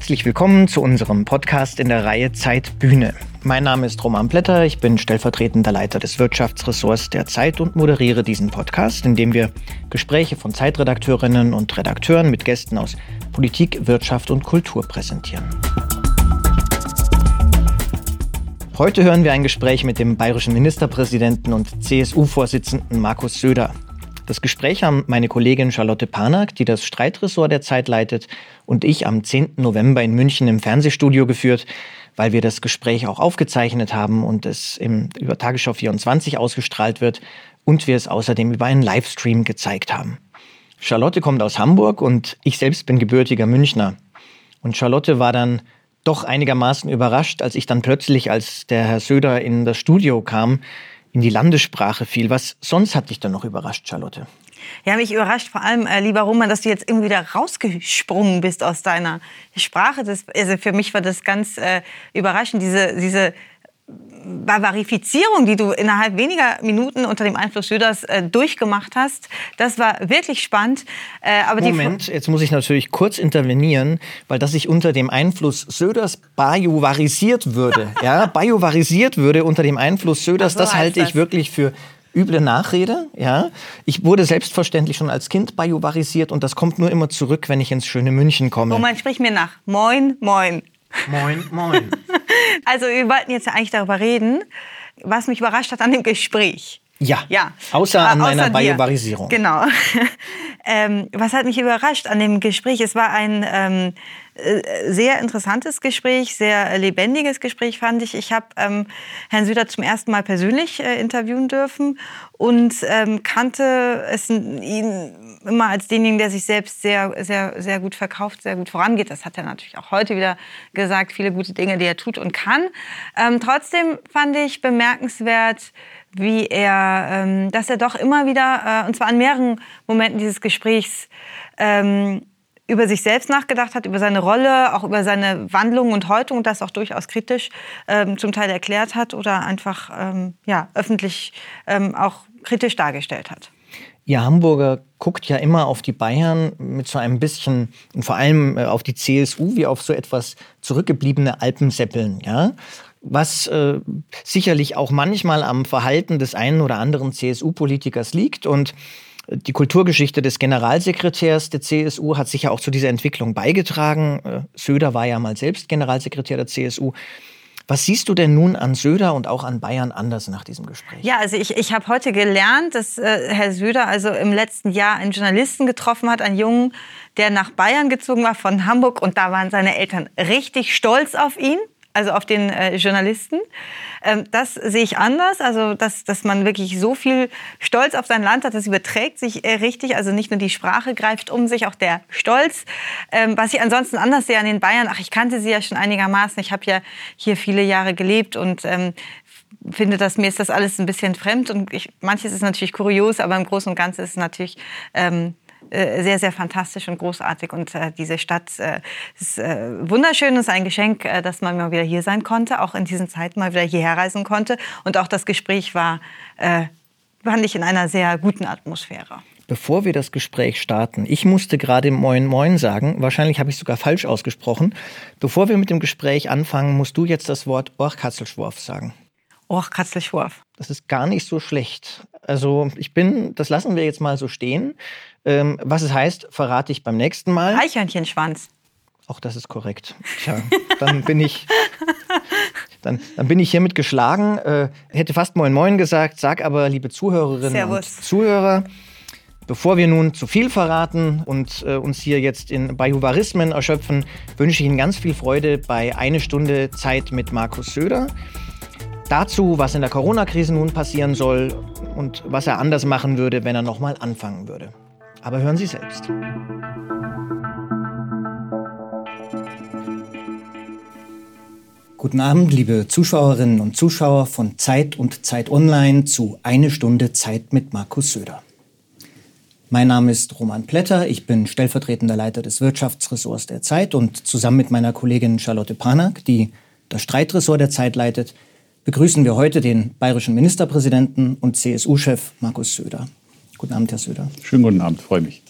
Herzlich willkommen zu unserem Podcast in der Reihe Zeit Bühne. Mein Name ist Roman Blätter, ich bin stellvertretender Leiter des Wirtschaftsressorts der Zeit und moderiere diesen Podcast, in dem wir Gespräche von Zeitredakteurinnen und Redakteuren mit Gästen aus Politik, Wirtschaft und Kultur präsentieren. Heute hören wir ein Gespräch mit dem bayerischen Ministerpräsidenten und CSU-Vorsitzenden Markus Söder. Das Gespräch haben meine Kollegin Charlotte Panak, die das Streitressort der Zeit leitet, und ich am 10. November in München im Fernsehstudio geführt, weil wir das Gespräch auch aufgezeichnet haben und es im, über Tagesschau 24 ausgestrahlt wird und wir es außerdem über einen Livestream gezeigt haben. Charlotte kommt aus Hamburg und ich selbst bin gebürtiger Münchner. Und Charlotte war dann doch einigermaßen überrascht, als ich dann plötzlich, als der Herr Söder in das Studio kam, in die Landessprache fiel. Was sonst hat dich dann noch überrascht, Charlotte? Ja, mich überrascht vor allem, äh, lieber Roman, dass du jetzt irgendwie wieder rausgesprungen bist aus deiner Sprache. Das, also für mich war das ganz äh, überraschend, diese, diese Bavarifizierung, die du innerhalb weniger Minuten unter dem Einfluss Söders äh, durchgemacht hast, das war wirklich spannend. Äh, aber Moment, jetzt muss ich natürlich kurz intervenieren, weil dass ich unter dem Einfluss Söders bajuvarisiert würde, ja, bajuvarisiert würde unter dem Einfluss Söders, so das halte ich das. wirklich für üble Nachrede. Ja, ich wurde selbstverständlich schon als Kind bajuvarisiert und das kommt nur immer zurück, wenn ich ins schöne München komme. Roman, sprich mir nach. Moin, moin. Moin, moin. Also wir wollten jetzt ja eigentlich darüber reden, was mich überrascht hat an dem Gespräch. Ja, ja. außer an außer meiner Bajuwarisierung. Genau. ähm, was hat mich überrascht an dem Gespräch? Es war ein ähm, äh, sehr interessantes Gespräch, sehr lebendiges Gespräch fand ich. Ich habe ähm, Herrn Süder zum ersten Mal persönlich äh, interviewen dürfen und ähm, kannte es ihn immer als denjenigen, der sich selbst sehr, sehr, sehr gut verkauft, sehr gut vorangeht. Das hat er natürlich auch heute wieder gesagt, viele gute Dinge, die er tut und kann. Ähm, trotzdem fand ich bemerkenswert, wie er, ähm, dass er doch immer wieder, äh, und zwar an mehreren Momenten dieses Gesprächs, ähm, über sich selbst nachgedacht hat, über seine Rolle, auch über seine Wandlung und Häutung das auch durchaus kritisch ähm, zum Teil erklärt hat oder einfach ähm, ja, öffentlich ähm, auch kritisch dargestellt hat. Ihr Hamburger guckt ja immer auf die Bayern mit so ein bisschen, und vor allem äh, auf die CSU, wie auf so etwas zurückgebliebene Alpenseppeln, ja? Was äh, sicherlich auch manchmal am Verhalten des einen oder anderen CSU-Politikers liegt und die Kulturgeschichte des Generalsekretärs der CSU hat sicher auch zu dieser Entwicklung beigetragen. Äh, Söder war ja mal selbst Generalsekretär der CSU. Was siehst du denn nun an Söder und auch an Bayern anders nach diesem Gespräch? Ja, also ich, ich habe heute gelernt, dass äh, Herr Söder also im letzten Jahr einen Journalisten getroffen hat, einen Jungen, der nach Bayern gezogen war von Hamburg und da waren seine Eltern richtig stolz auf ihn also auf den äh, Journalisten. Ähm, das sehe ich anders, also dass, dass man wirklich so viel Stolz auf sein Land hat, das überträgt sich äh, richtig, also nicht nur die Sprache greift um sich, auch der Stolz. Ähm, was ich ansonsten anders sehe an den Bayern, ach, ich kannte sie ja schon einigermaßen, ich habe ja hier viele Jahre gelebt und ähm, finde, dass mir ist das alles ein bisschen fremd und ich, manches ist natürlich kurios, aber im Großen und Ganzen ist es natürlich ähm, äh, sehr, sehr fantastisch und großartig. Und äh, diese Stadt äh, ist äh, wunderschön und ist ein Geschenk, äh, dass man mal wieder hier sein konnte, auch in diesen Zeiten mal wieder hierher reisen konnte. Und auch das Gespräch war, äh, fand ich in einer sehr guten Atmosphäre. Bevor wir das Gespräch starten, ich musste gerade Moin Moin sagen, wahrscheinlich habe ich sogar falsch ausgesprochen. Bevor wir mit dem Gespräch anfangen, musst du jetzt das Wort Orchkatzelschworf sagen. Orchkatzelschworf. Das ist gar nicht so schlecht. Also ich bin, das lassen wir jetzt mal so stehen. Ähm, was es heißt, verrate ich beim nächsten Mal. Eichhörnchenschwanz. Auch das ist korrekt. Tja, dann bin ich, dann, dann bin ich hiermit geschlagen. Äh, hätte fast Moin Moin gesagt, sag aber, liebe Zuhörerinnen Servus. und Zuhörer, Bevor wir nun zu viel verraten und äh, uns hier jetzt in Bajuvarismen erschöpfen, wünsche ich Ihnen ganz viel Freude bei Eine Stunde Zeit mit Markus Söder. Dazu, was in der Corona-Krise nun passieren soll und was er anders machen würde, wenn er nochmal anfangen würde. Aber hören Sie selbst. Guten Abend, liebe Zuschauerinnen und Zuschauer von Zeit und Zeit Online zu Eine Stunde Zeit mit Markus Söder. Mein Name ist Roman Plätter, ich bin stellvertretender Leiter des Wirtschaftsressorts der Zeit und zusammen mit meiner Kollegin Charlotte Panak, die das Streitressort der Zeit leitet, begrüßen wir heute den bayerischen Ministerpräsidenten und CSU-Chef Markus Söder. Guten Abend, Herr Söder. Schönen guten Abend, freue mich.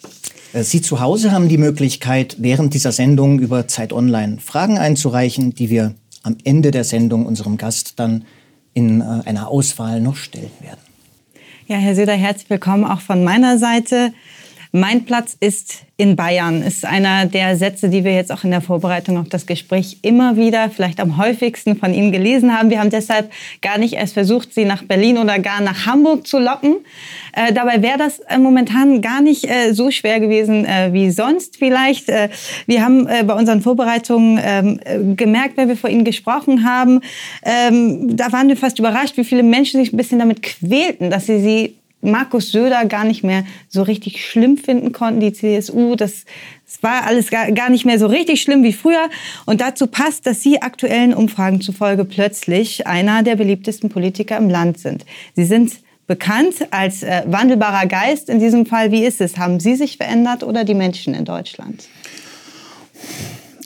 Äh, Sie zu Hause haben die Möglichkeit, während dieser Sendung über Zeit Online Fragen einzureichen, die wir am Ende der Sendung unserem Gast dann in äh, einer Auswahl noch stellen werden. Ja, Herr Söder, herzlich willkommen auch von meiner Seite. Mein Platz ist in Bayern, ist einer der Sätze, die wir jetzt auch in der Vorbereitung auf das Gespräch immer wieder, vielleicht am häufigsten von Ihnen gelesen haben. Wir haben deshalb gar nicht erst versucht, Sie nach Berlin oder gar nach Hamburg zu locken. Äh, dabei wäre das äh, momentan gar nicht äh, so schwer gewesen äh, wie sonst vielleicht. Äh, wir haben äh, bei unseren Vorbereitungen ähm, gemerkt, wenn wir vor Ihnen gesprochen haben, ähm, da waren wir fast überrascht, wie viele Menschen sich ein bisschen damit quälten, dass sie sie Markus Söder gar nicht mehr so richtig schlimm finden konnten, die CSU. Das, das war alles gar, gar nicht mehr so richtig schlimm wie früher. Und dazu passt, dass Sie aktuellen Umfragen zufolge plötzlich einer der beliebtesten Politiker im Land sind. Sie sind bekannt als äh, wandelbarer Geist in diesem Fall. Wie ist es? Haben Sie sich verändert oder die Menschen in Deutschland?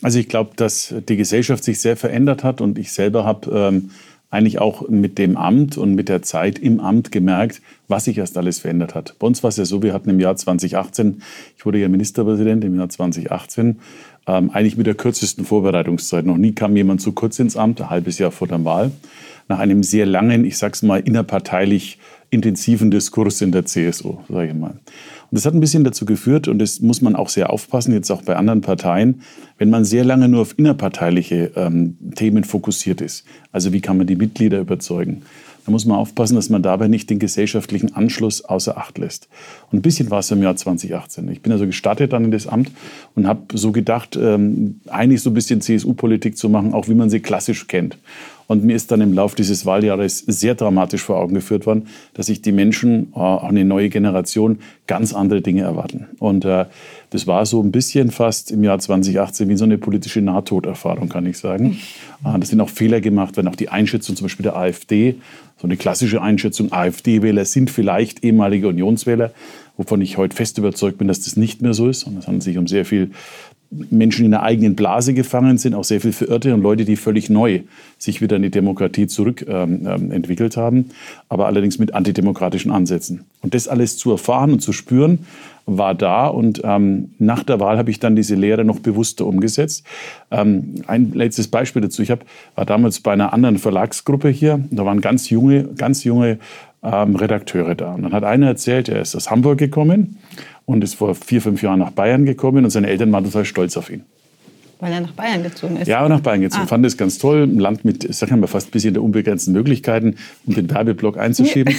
Also ich glaube, dass die Gesellschaft sich sehr verändert hat und ich selber habe ähm, eigentlich auch mit dem Amt und mit der Zeit im Amt gemerkt, was sich erst alles verändert hat. Bei uns war es ja so, wir hatten im Jahr 2018, ich wurde ja Ministerpräsident im Jahr 2018, ähm, eigentlich mit der kürzesten Vorbereitungszeit. Noch nie kam jemand so kurz ins Amt, ein halbes Jahr vor der Wahl, nach einem sehr langen, ich sag's mal, innerparteilich intensiven Diskurs in der CSU, sage ich mal. Und das hat ein bisschen dazu geführt, und das muss man auch sehr aufpassen, jetzt auch bei anderen Parteien, wenn man sehr lange nur auf innerparteiliche ähm, Themen fokussiert ist. Also wie kann man die Mitglieder überzeugen? Da muss man aufpassen, dass man dabei nicht den gesellschaftlichen Anschluss außer Acht lässt. Und ein bisschen war es im Jahr 2018. Ich bin also gestartet dann in das Amt und habe so gedacht, ähm, eigentlich so ein bisschen CSU-Politik zu machen, auch wie man sie klassisch kennt. Und mir ist dann im Laufe dieses Wahljahres sehr dramatisch vor Augen geführt worden, dass sich die Menschen, äh, auch eine neue Generation, ganz andere Dinge erwarten. Und äh, das war so ein bisschen fast im Jahr 2018 wie so eine politische Nahtoderfahrung, kann ich sagen. Äh, das sind auch Fehler gemacht, wenn auch die Einschätzung zum Beispiel der AfD, so eine klassische Einschätzung, AfD-Wähler sind vielleicht ehemalige Unionswähler, wovon ich heute fest überzeugt bin, dass das nicht mehr so ist. Und es handelt sich um sehr viel Menschen in der eigenen Blase gefangen sind, auch sehr viel Verirrte und Leute, die völlig neu sich wieder in die Demokratie zurück ähm, ähm, haben, aber allerdings mit antidemokratischen Ansätzen. Und das alles zu erfahren und zu spüren, war da und ähm, nach der Wahl habe ich dann diese Lehre noch bewusster umgesetzt. Ähm, ein letztes Beispiel dazu: Ich hab, war damals bei einer anderen Verlagsgruppe hier. Da waren ganz junge, ganz junge ähm, Redakteure da. Und dann hat einer erzählt, er ist aus Hamburg gekommen und ist vor vier, fünf Jahren nach Bayern gekommen und seine Eltern waren total stolz auf ihn. Weil er nach Bayern gezogen ist? Ja, nach Bayern gezogen. Ah. Fand das ganz toll. Ein Land mit, ich mal, fast ein bisschen der unbegrenzten Möglichkeiten, um den Werbeblock einzuschieben.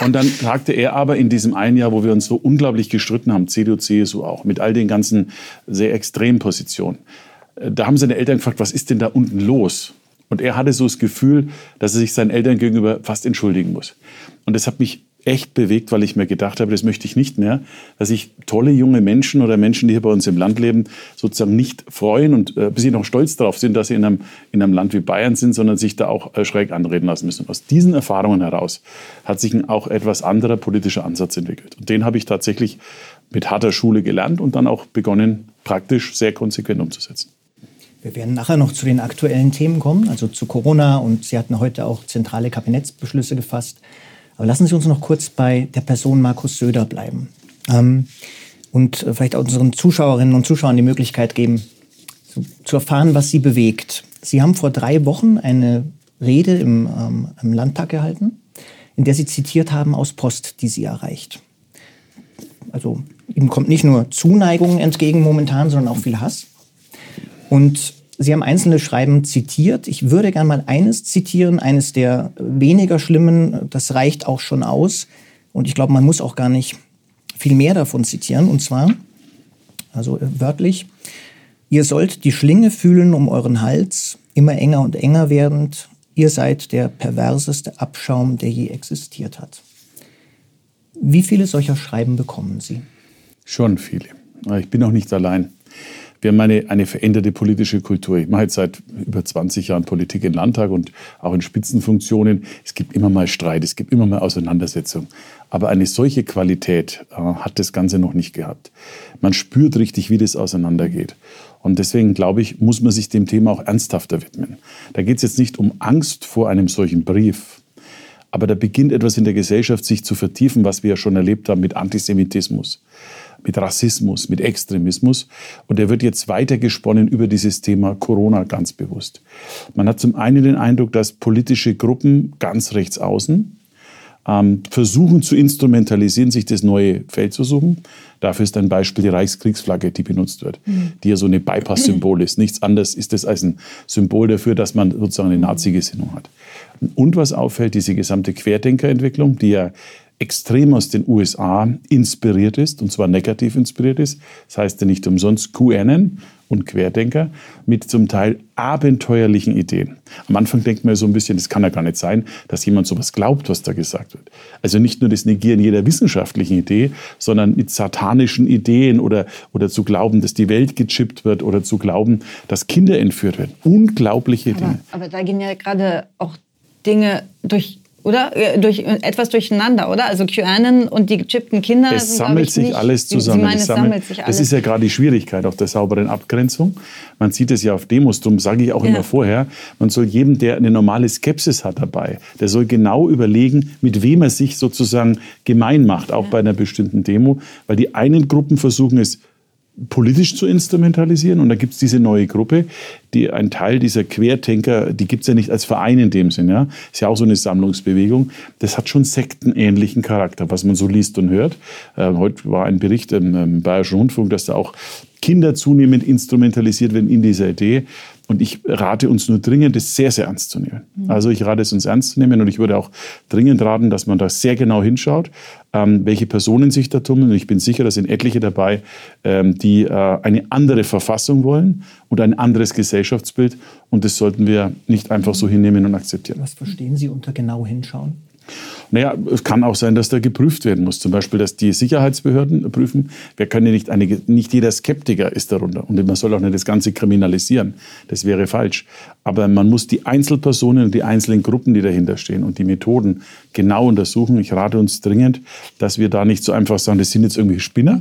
Und dann sagte er aber in diesem einen Jahr, wo wir uns so unglaublich gestritten haben, CDU, CSU auch, mit all den ganzen sehr extremen Positionen, äh, da haben seine Eltern gefragt, was ist denn da unten los? Und er hatte so das Gefühl, dass er sich seinen Eltern gegenüber fast entschuldigen muss. Und das hat mich echt bewegt, weil ich mir gedacht habe, das möchte ich nicht mehr, dass sich tolle junge Menschen oder Menschen, die hier bei uns im Land leben, sozusagen nicht freuen und äh, bisschen noch stolz darauf sind, dass sie in einem, in einem Land wie Bayern sind, sondern sich da auch äh, schräg anreden lassen müssen. Und aus diesen Erfahrungen heraus hat sich ein auch etwas anderer politischer Ansatz entwickelt. Und den habe ich tatsächlich mit harter Schule gelernt und dann auch begonnen, praktisch sehr konsequent umzusetzen. Wir werden nachher noch zu den aktuellen Themen kommen, also zu Corona. Und Sie hatten heute auch zentrale Kabinettsbeschlüsse gefasst. Aber lassen Sie uns noch kurz bei der Person Markus Söder bleiben. Ähm, und vielleicht auch unseren Zuschauerinnen und Zuschauern die Möglichkeit geben, zu, zu, erfahren, was Sie bewegt. Sie haben vor drei Wochen eine Rede im, ähm, im Landtag gehalten, in der Sie zitiert haben aus Post, die Sie erreicht. Also ihm kommt nicht nur Zuneigung entgegen momentan, sondern auch viel Hass. Und Sie haben einzelne Schreiben zitiert. Ich würde gerne mal eines zitieren, eines der weniger schlimmen. Das reicht auch schon aus. Und ich glaube, man muss auch gar nicht viel mehr davon zitieren. Und zwar, also äh, wörtlich, ihr sollt die Schlinge fühlen um euren Hals, immer enger und enger werdend. Ihr seid der perverseste Abschaum, der je existiert hat. Wie viele solcher Schreiben bekommen Sie? Schon viele. Ich bin auch nicht allein wir haben eine, eine veränderte politische Kultur. Ich mache jetzt seit über 20 Jahren Politik im Landtag und auch in Spitzenfunktionen. Es gibt immer mal Streit, es gibt immer mal Auseinandersetzungen. Aber eine solche Qualität äh, hat das Ganze noch nicht gehabt. Man spürt richtig, wie das auseinandergeht. Und deswegen glaube ich, muss man sich dem Thema auch ernsthafter widmen. Da geht es jetzt nicht um Angst vor einem solchen Brief, aber da beginnt etwas in der Gesellschaft sich zu vertiefen, was wir ja schon erlebt haben mit Antisemitismus mit Rassismus, mit Extremismus. Und der wird jetzt weiter gesponnen über dieses Thema Corona ganz bewusst. Man hat zum einen den Eindruck, dass politische Gruppen ganz rechts außen ähm, versuchen zu instrumentalisieren, sich das neue Feld zu suchen. Dafür ist ein Beispiel die Reichskriegsflagge, die benutzt wird, mhm. die ja so eine Bypass-Symbol ist. Nichts anderes ist das als ein Symbol dafür, dass man sozusagen eine Nazi-Gesinnung hat. Und was auffällt, diese gesamte Querdenkerentwicklung, die ja extrem aus den USA inspiriert ist, und zwar negativ inspiriert ist. Das heißt ja nicht umsonst QAnon und Querdenker mit zum Teil abenteuerlichen Ideen. Am Anfang denkt man so ein bisschen, das kann ja gar nicht sein, dass jemand sowas glaubt, was da gesagt wird. Also nicht nur das Negieren jeder wissenschaftlichen Idee, sondern mit satanischen Ideen oder, oder zu glauben, dass die Welt gechippt wird oder zu glauben, dass Kinder entführt werden. Unglaubliche aber, Dinge. Aber da gehen ja gerade auch Dinge durch oder? Äh, durch, etwas durcheinander, oder? Also QAnon und die gechippten Kinder. Es sind, sammelt sich nicht, alles zusammen. Sie meinen, es sammelt, sich alles. Das ist ja gerade die Schwierigkeit auf der sauberen Abgrenzung. Man sieht es ja auf Demos, darum sage ich auch ja. immer vorher, man soll jedem, der eine normale Skepsis hat dabei, der soll genau überlegen, mit wem er sich sozusagen gemein macht, auch ja. bei einer bestimmten Demo. Weil die einen Gruppen versuchen es politisch zu instrumentalisieren. Und da gibt es diese neue Gruppe, die ein Teil dieser Querdenker, die gibt es ja nicht als Verein in dem Sinn, ja. Ist ja auch so eine Sammlungsbewegung. Das hat schon sektenähnlichen Charakter, was man so liest und hört. Äh, heute war ein Bericht im, im Bayerischen Rundfunk, dass da auch Kinder zunehmend instrumentalisiert werden in dieser Idee. Und ich rate uns nur dringend, das sehr, sehr ernst zu nehmen. Mhm. Also ich rate es uns ernst zu nehmen und ich würde auch dringend raten, dass man da sehr genau hinschaut, ähm, welche Personen sich da tummeln. Und ich bin sicher, da sind etliche dabei, ähm, die äh, eine andere Verfassung wollen und ein anderes Gesellschaftsbild. Und das sollten wir nicht einfach so hinnehmen und akzeptieren. Was verstehen Sie unter genau hinschauen? Naja, es kann auch sein, dass da geprüft werden muss. Zum Beispiel, dass die Sicherheitsbehörden prüfen. Wir können nicht, einige, nicht jeder Skeptiker ist darunter. Und man soll auch nicht das Ganze kriminalisieren. Das wäre falsch. Aber man muss die Einzelpersonen und die einzelnen Gruppen, die dahinter stehen und die Methoden genau untersuchen. Ich rate uns dringend, dass wir da nicht so einfach sagen, das sind jetzt irgendwie Spinner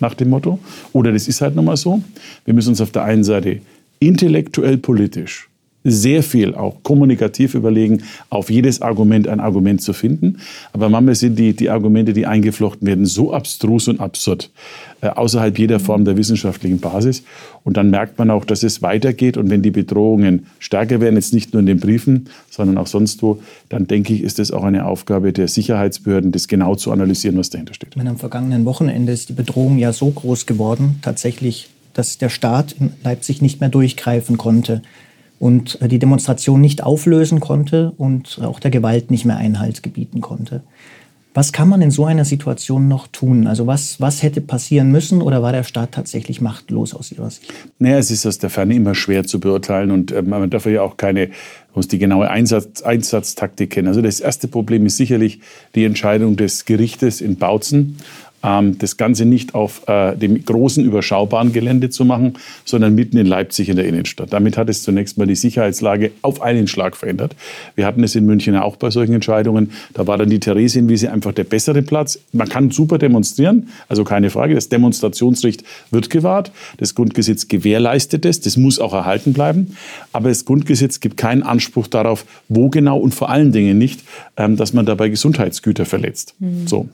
nach dem Motto. Oder das ist halt nochmal so. Wir müssen uns auf der einen Seite intellektuell politisch sehr viel auch kommunikativ überlegen, auf jedes Argument ein Argument zu finden. Aber manchmal sind die, die Argumente, die eingeflochten werden, so abstrus und absurd, äh, außerhalb jeder Form der wissenschaftlichen Basis. Und dann merkt man auch, dass es weitergeht. Und wenn die Bedrohungen stärker werden, jetzt nicht nur in den Briefen, sondern auch sonst wo, dann denke ich, ist es auch eine Aufgabe der Sicherheitsbehörden, das genau zu analysieren, was dahinter steht. Meine, am vergangenen Wochenende ist die Bedrohung ja so groß geworden, tatsächlich, dass der Staat in Leipzig nicht mehr durchgreifen konnte und die Demonstration nicht auflösen konnte und auch der Gewalt nicht mehr Einhalt gebieten konnte. Was kann man in so einer Situation noch tun? Also was, was hätte passieren müssen oder war der Staat tatsächlich machtlos aus Ihrer Sicht? Naja, es ist aus der Ferne immer schwer zu beurteilen und äh, man darf ja auch keine, muss die genaue Einsatz, Einsatztaktik kennen. Also das erste Problem ist sicherlich die Entscheidung des Gerichtes in Bautzen das Ganze nicht auf äh, dem großen, überschaubaren Gelände zu machen, sondern mitten in Leipzig in der Innenstadt. Damit hat es zunächst mal die Sicherheitslage auf einen Schlag verändert. Wir hatten es in München auch bei solchen Entscheidungen. Da war dann die Theresienwiese einfach der bessere Platz. Man kann super demonstrieren, also keine Frage. Das Demonstrationsrecht wird gewahrt. Das Grundgesetz gewährleistet es. Das muss auch erhalten bleiben. Aber das Grundgesetz gibt keinen Anspruch darauf, wo genau und vor allen Dingen nicht, ähm, dass man dabei Gesundheitsgüter verletzt. Mhm. So.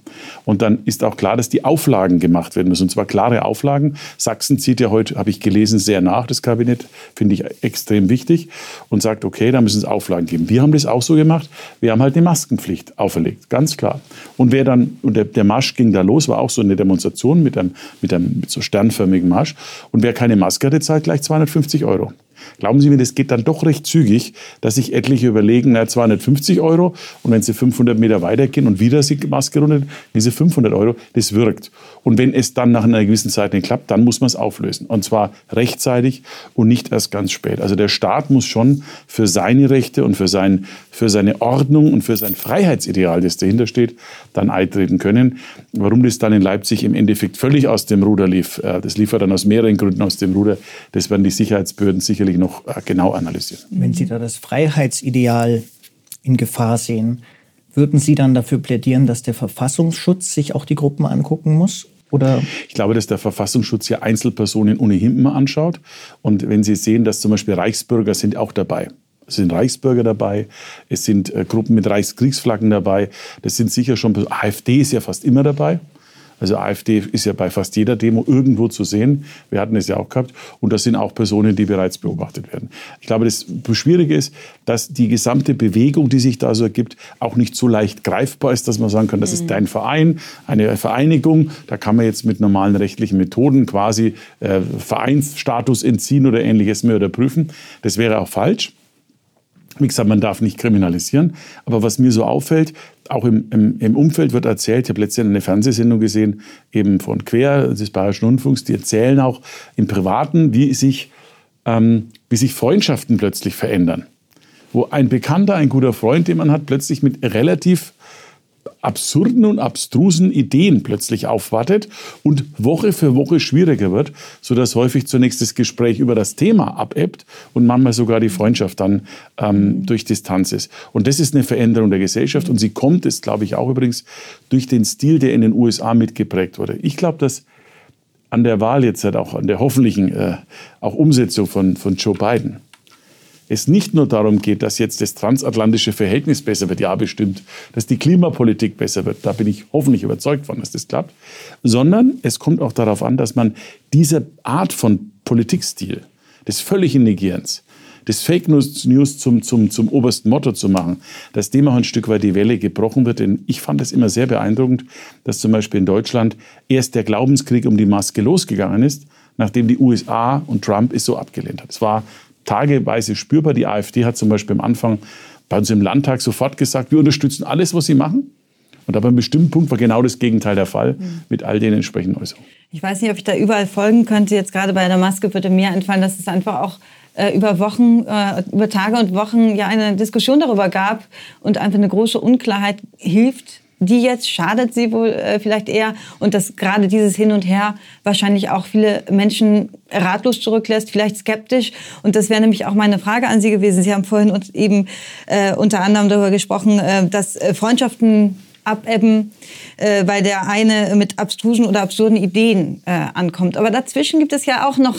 Und dann ist auch klar, klar, dass die Auflagen gemacht werden müssen. Und zwar klare Auflagen. Sachsen zieht ja heute, habe ich gelesen, sehr nach, das Kabinett, finde ich extrem wichtig, und sagt, okay, da müssen es Auflagen geben. Wir haben das auch so gemacht. Wir haben halt eine Maskenpflicht auferlegt, ganz klar. Und wer dann, und der, der Marsch ging da los, war auch so eine Demonstration mit einem, mit einem mit so sternförmigen Marsch. Und wer keine Maske hatte, zahlt gleich 250 Euro. Glauben Sie mir, das geht dann doch recht zügig, dass sich etliche überlegen, na, 250 Euro und wenn sie 500 Meter weitergehen und wieder die Maske runter, diese 500 Euro, das wirkt. Und wenn es dann nach einer gewissen Zeit nicht klappt, dann muss man es auflösen. Und zwar rechtzeitig und nicht erst ganz spät. Also der Staat muss schon für seine Rechte und für, sein, für seine Ordnung und für sein Freiheitsideal, das dahinter steht, dann eintreten können. Warum das dann in Leipzig im Endeffekt völlig aus dem Ruder lief, äh, das lief dann aus mehreren Gründen aus dem Ruder, das werden die Sicherheitsbehörden sicherlich noch äh, genau analysieren. Wenn Sie da das Freiheitsideal in Gefahr sehen, würden Sie dann dafür plädieren, dass der Verfassungsschutz sich auch die Gruppen angucken muss? Oder? Ich glaube, dass der Verfassungsschutz ja Einzelpersonen ohnehin immer anschaut. Und wenn Sie sehen, dass zum Beispiel Reichsbürger sind auch dabei. Es sind Reichsbürger dabei, es sind äh, Gruppen mit Reichskriegsflaggen dabei. Das sind sicher schon, AfD ist ja fast immer dabei. Also AfD ist ja bei fast jeder Demo irgendwo zu sehen. Wir hatten es ja auch gehabt. Und das sind auch Personen, die bereits beobachtet werden. Ich glaube, das Schwierige ist, dass die gesamte Bewegung, die sich da so ergibt, auch nicht so leicht greifbar ist, dass man sagen kann, das ist mhm. dein Verein, eine Vereinigung. Da kann man jetzt mit normalen rechtlichen Methoden quasi äh, Vereinsstatus entziehen oder ähnliches mehr oder prüfen. Das wäre auch falsch. Wie gesagt, man darf nicht kriminalisieren. Aber was mir so auffällt, auch im, im, im Umfeld wird erzählt, ich habe letztens eine Fernsehsendung gesehen, eben von Quer, des Bayerischen Rundfunks, die erzählen auch im Privaten, wie sich, ähm, wie sich Freundschaften plötzlich verändern. Wo ein Bekannter, ein guter Freund, den man hat, plötzlich mit relativ absurden und abstrusen Ideen plötzlich aufwartet und Woche für Woche schwieriger wird, sodass häufig zunächst das Gespräch über das Thema abebbt und manchmal sogar die Freundschaft dann ähm, durch Distanz ist. Und das ist eine Veränderung der Gesellschaft und sie kommt, ist glaube ich auch übrigens, durch den Stil, der in den USA mitgeprägt wurde. Ich glaube, dass an der Wahl jetzt halt auch an der hoffentlichen äh, auch Umsetzung von, von Joe Biden es nicht nur darum geht, dass jetzt das transatlantische Verhältnis besser wird, ja bestimmt, dass die Klimapolitik besser wird, da bin ich hoffentlich überzeugt von, dass das klappt, sondern es kommt auch darauf an, dass man diese Art von Politikstil, des völligen Negierens, des Fake News zum, zum, zum obersten Motto zu machen, dass dem auch ein Stück weit die Welle gebrochen wird. Denn ich fand es immer sehr beeindruckend, dass zum Beispiel in Deutschland erst der Glaubenskrieg um die Maske losgegangen ist, nachdem die USA und Trump es so abgelehnt hat. Es war tageweise spürbar. Die AfD hat zum Beispiel am Anfang bei uns im Landtag sofort gesagt, wir unterstützen alles, was sie machen. Und aber einem bestimmten Punkt war genau das Gegenteil der Fall mhm. mit all den entsprechenden Äußerungen. Ich weiß nicht, ob ich da überall folgen könnte. Jetzt gerade bei der Maske würde mir einfallen, dass es einfach auch äh, über Wochen, äh, über Tage und Wochen ja eine Diskussion darüber gab und einfach eine große Unklarheit hilft, die jetzt schadet sie wohl äh, vielleicht eher und dass gerade dieses Hin und Her wahrscheinlich auch viele Menschen ratlos zurücklässt, vielleicht skeptisch. Und das wäre nämlich auch meine Frage an Sie gewesen. Sie haben vorhin uns eben äh, unter anderem darüber gesprochen, äh, dass äh, Freundschaften abebben, äh, weil der eine mit abstrusen oder absurden Ideen äh, ankommt. Aber dazwischen gibt es ja auch noch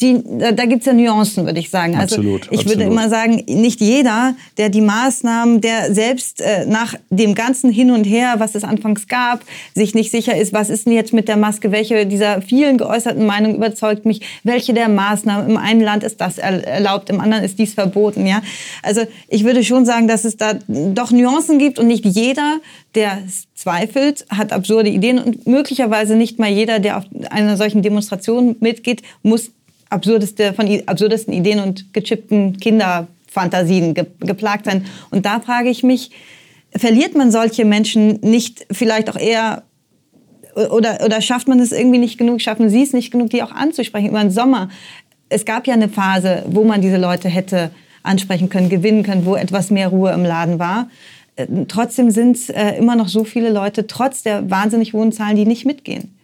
die, da gibt es ja Nuancen, würde ich sagen. Also absolut, ich absolut. würde immer sagen, nicht jeder, der die Maßnahmen, der selbst äh, nach dem ganzen Hin und Her, was es anfangs gab, sich nicht sicher ist, was ist denn jetzt mit der Maske, welche dieser vielen geäußerten Meinungen überzeugt mich, welche der Maßnahmen, im einen Land ist das erlaubt, im anderen ist dies verboten. Ja? Also ich würde schon sagen, dass es da doch Nuancen gibt und nicht jeder, der zweifelt, hat absurde Ideen und möglicherweise nicht mal jeder, der auf einer solchen Demonstration mitgeht, muss absurdeste, von absurdesten Ideen und gechippten Kinderfantasien ge geplagt sein. Und da frage ich mich, verliert man solche Menschen nicht vielleicht auch eher oder, oder schafft man es irgendwie nicht genug, schaffen Sie es nicht genug, die auch anzusprechen über den Sommer? Es gab ja eine Phase, wo man diese Leute hätte ansprechen können, gewinnen können, wo etwas mehr Ruhe im Laden war. Äh, trotzdem sind es äh, immer noch so viele Leute, trotz der wahnsinnig hohen Zahlen, die nicht mitgehen.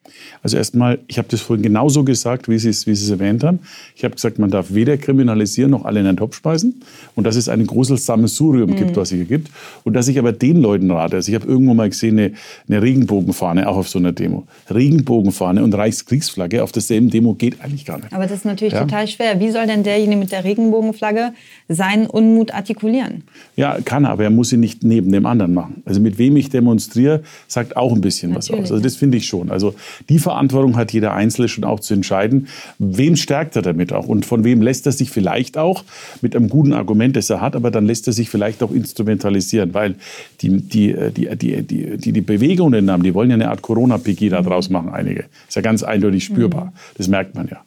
Also erstmal, ich habe das vorhin genauso gesagt, wie Sie es, wie Sie es erwähnt haben. Ich habe gesagt, man darf weder kriminalisieren noch alle in den Topf speisen und dass es ein großes Sammelsurium mhm. gibt, was es hier gibt. Und dass ich aber den Leuten rate, also ich habe irgendwo mal gesehen, eine, eine Regenbogenfahne auch auf so einer Demo. Regenbogenfahne und Reichskriegsflagge auf derselben Demo geht eigentlich gar nicht. Aber das ist natürlich ja? total schwer. Wie soll denn derjenige mit der Regenbogenflagge seinen Unmut artikulieren? Ja, kann er, aber er muss sie nicht neben dem anderen machen. Also mit wem ich demonstriere, sagt auch ein bisschen natürlich, was aus. Also das finde ich schon. Also die Verantwortung hat jeder Einzelne schon auch zu entscheiden, wem stärkt er damit auch und von wem lässt er sich vielleicht auch mit einem guten Argument, das er hat, aber dann lässt er sich vielleicht auch instrumentalisieren, weil die, die, die, die, die, die, die Bewegungen haben, die wollen ja eine Art Corona-PG da draus machen, einige. Ist ja ganz eindeutig spürbar. Das merkt man ja.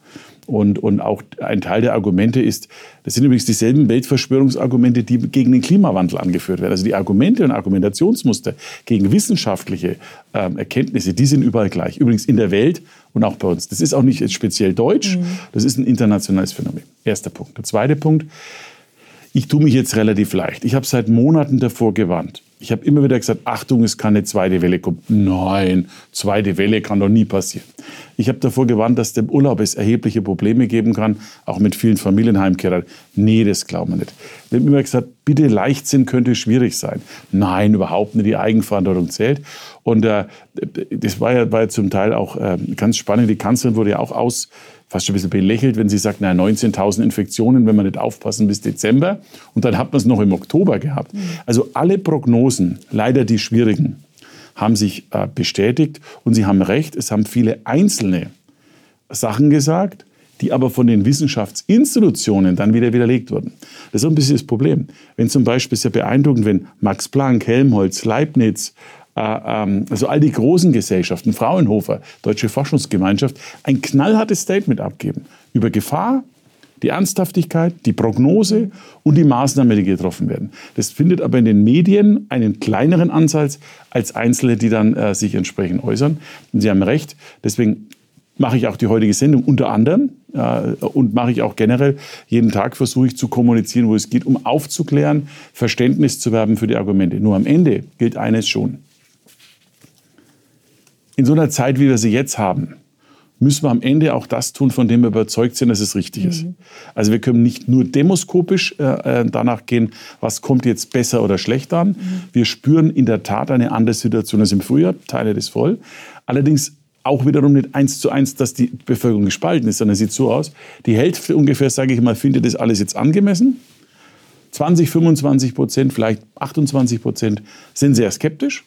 Und, und auch ein Teil der Argumente ist, das sind übrigens dieselben Weltverschwörungsargumente, die gegen den Klimawandel angeführt werden. Also die Argumente und Argumentationsmuster gegen wissenschaftliche ähm, Erkenntnisse, die sind überall gleich. Übrigens in der Welt und auch bei uns. Das ist auch nicht speziell deutsch, mhm. das ist ein internationales Phänomen. Erster Punkt. Der zweite Punkt, ich tue mich jetzt relativ leicht. Ich habe seit Monaten davor gewarnt. Ich habe immer wieder gesagt, Achtung, es kann eine zweite Welle kommen. Nein, zweite Welle kann doch nie passieren. Ich habe davor gewarnt, dass dem Urlaub es erhebliche Probleme geben kann, auch mit vielen Familienheimkehrern. Nee, das glauben wir nicht. Wir haben immer gesagt, bitte Leichtsinn könnte schwierig sein. Nein, überhaupt nicht. Die Eigenverantwortung zählt. Und äh, das war ja, war ja zum Teil auch äh, ganz spannend. Die Kanzlerin wurde ja auch aus fast schon ein bisschen belächelt, wenn sie sagt, na 19.000 Infektionen, wenn wir nicht aufpassen bis Dezember. Und dann hat man es noch im Oktober gehabt. Mhm. Also alle Prognosen, leider die schwierigen, haben sich äh, bestätigt und Sie haben recht, es haben viele einzelne Sachen gesagt, die aber von den Wissenschaftsinstitutionen dann wieder widerlegt wurden. Das ist ein bisschen das Problem. Wenn zum Beispiel sehr beeindruckend, wenn Max Planck, Helmholtz, Leibniz, also all die großen Gesellschaften, Fraunhofer, Deutsche Forschungsgemeinschaft, ein knallhartes Statement abgeben über Gefahr, die Ernsthaftigkeit, die Prognose und die Maßnahmen, die getroffen werden. Das findet aber in den Medien einen kleineren Ansatz als Einzelne, die dann äh, sich entsprechend äußern. Und Sie haben recht. Deswegen mache ich auch die heutige Sendung unter anderem äh, und mache ich auch generell. Jeden Tag versuche ich zu kommunizieren, wo es geht, um aufzuklären, Verständnis zu werben für die Argumente. Nur am Ende gilt eines schon. In so einer Zeit, wie wir sie jetzt haben, müssen wir am Ende auch das tun, von dem wir überzeugt sind, dass es richtig mhm. ist. Also wir können nicht nur demoskopisch äh, äh, danach gehen, was kommt jetzt besser oder schlechter an. Mhm. Wir spüren in der Tat eine andere Situation als im Frühjahr, teile das voll. Allerdings auch wiederum nicht eins zu eins, dass die Bevölkerung gespalten ist, sondern es sieht so aus, die Hälfte ungefähr, sage ich mal, findet das alles jetzt angemessen. 20, 25 Prozent, vielleicht 28 Prozent sind sehr skeptisch.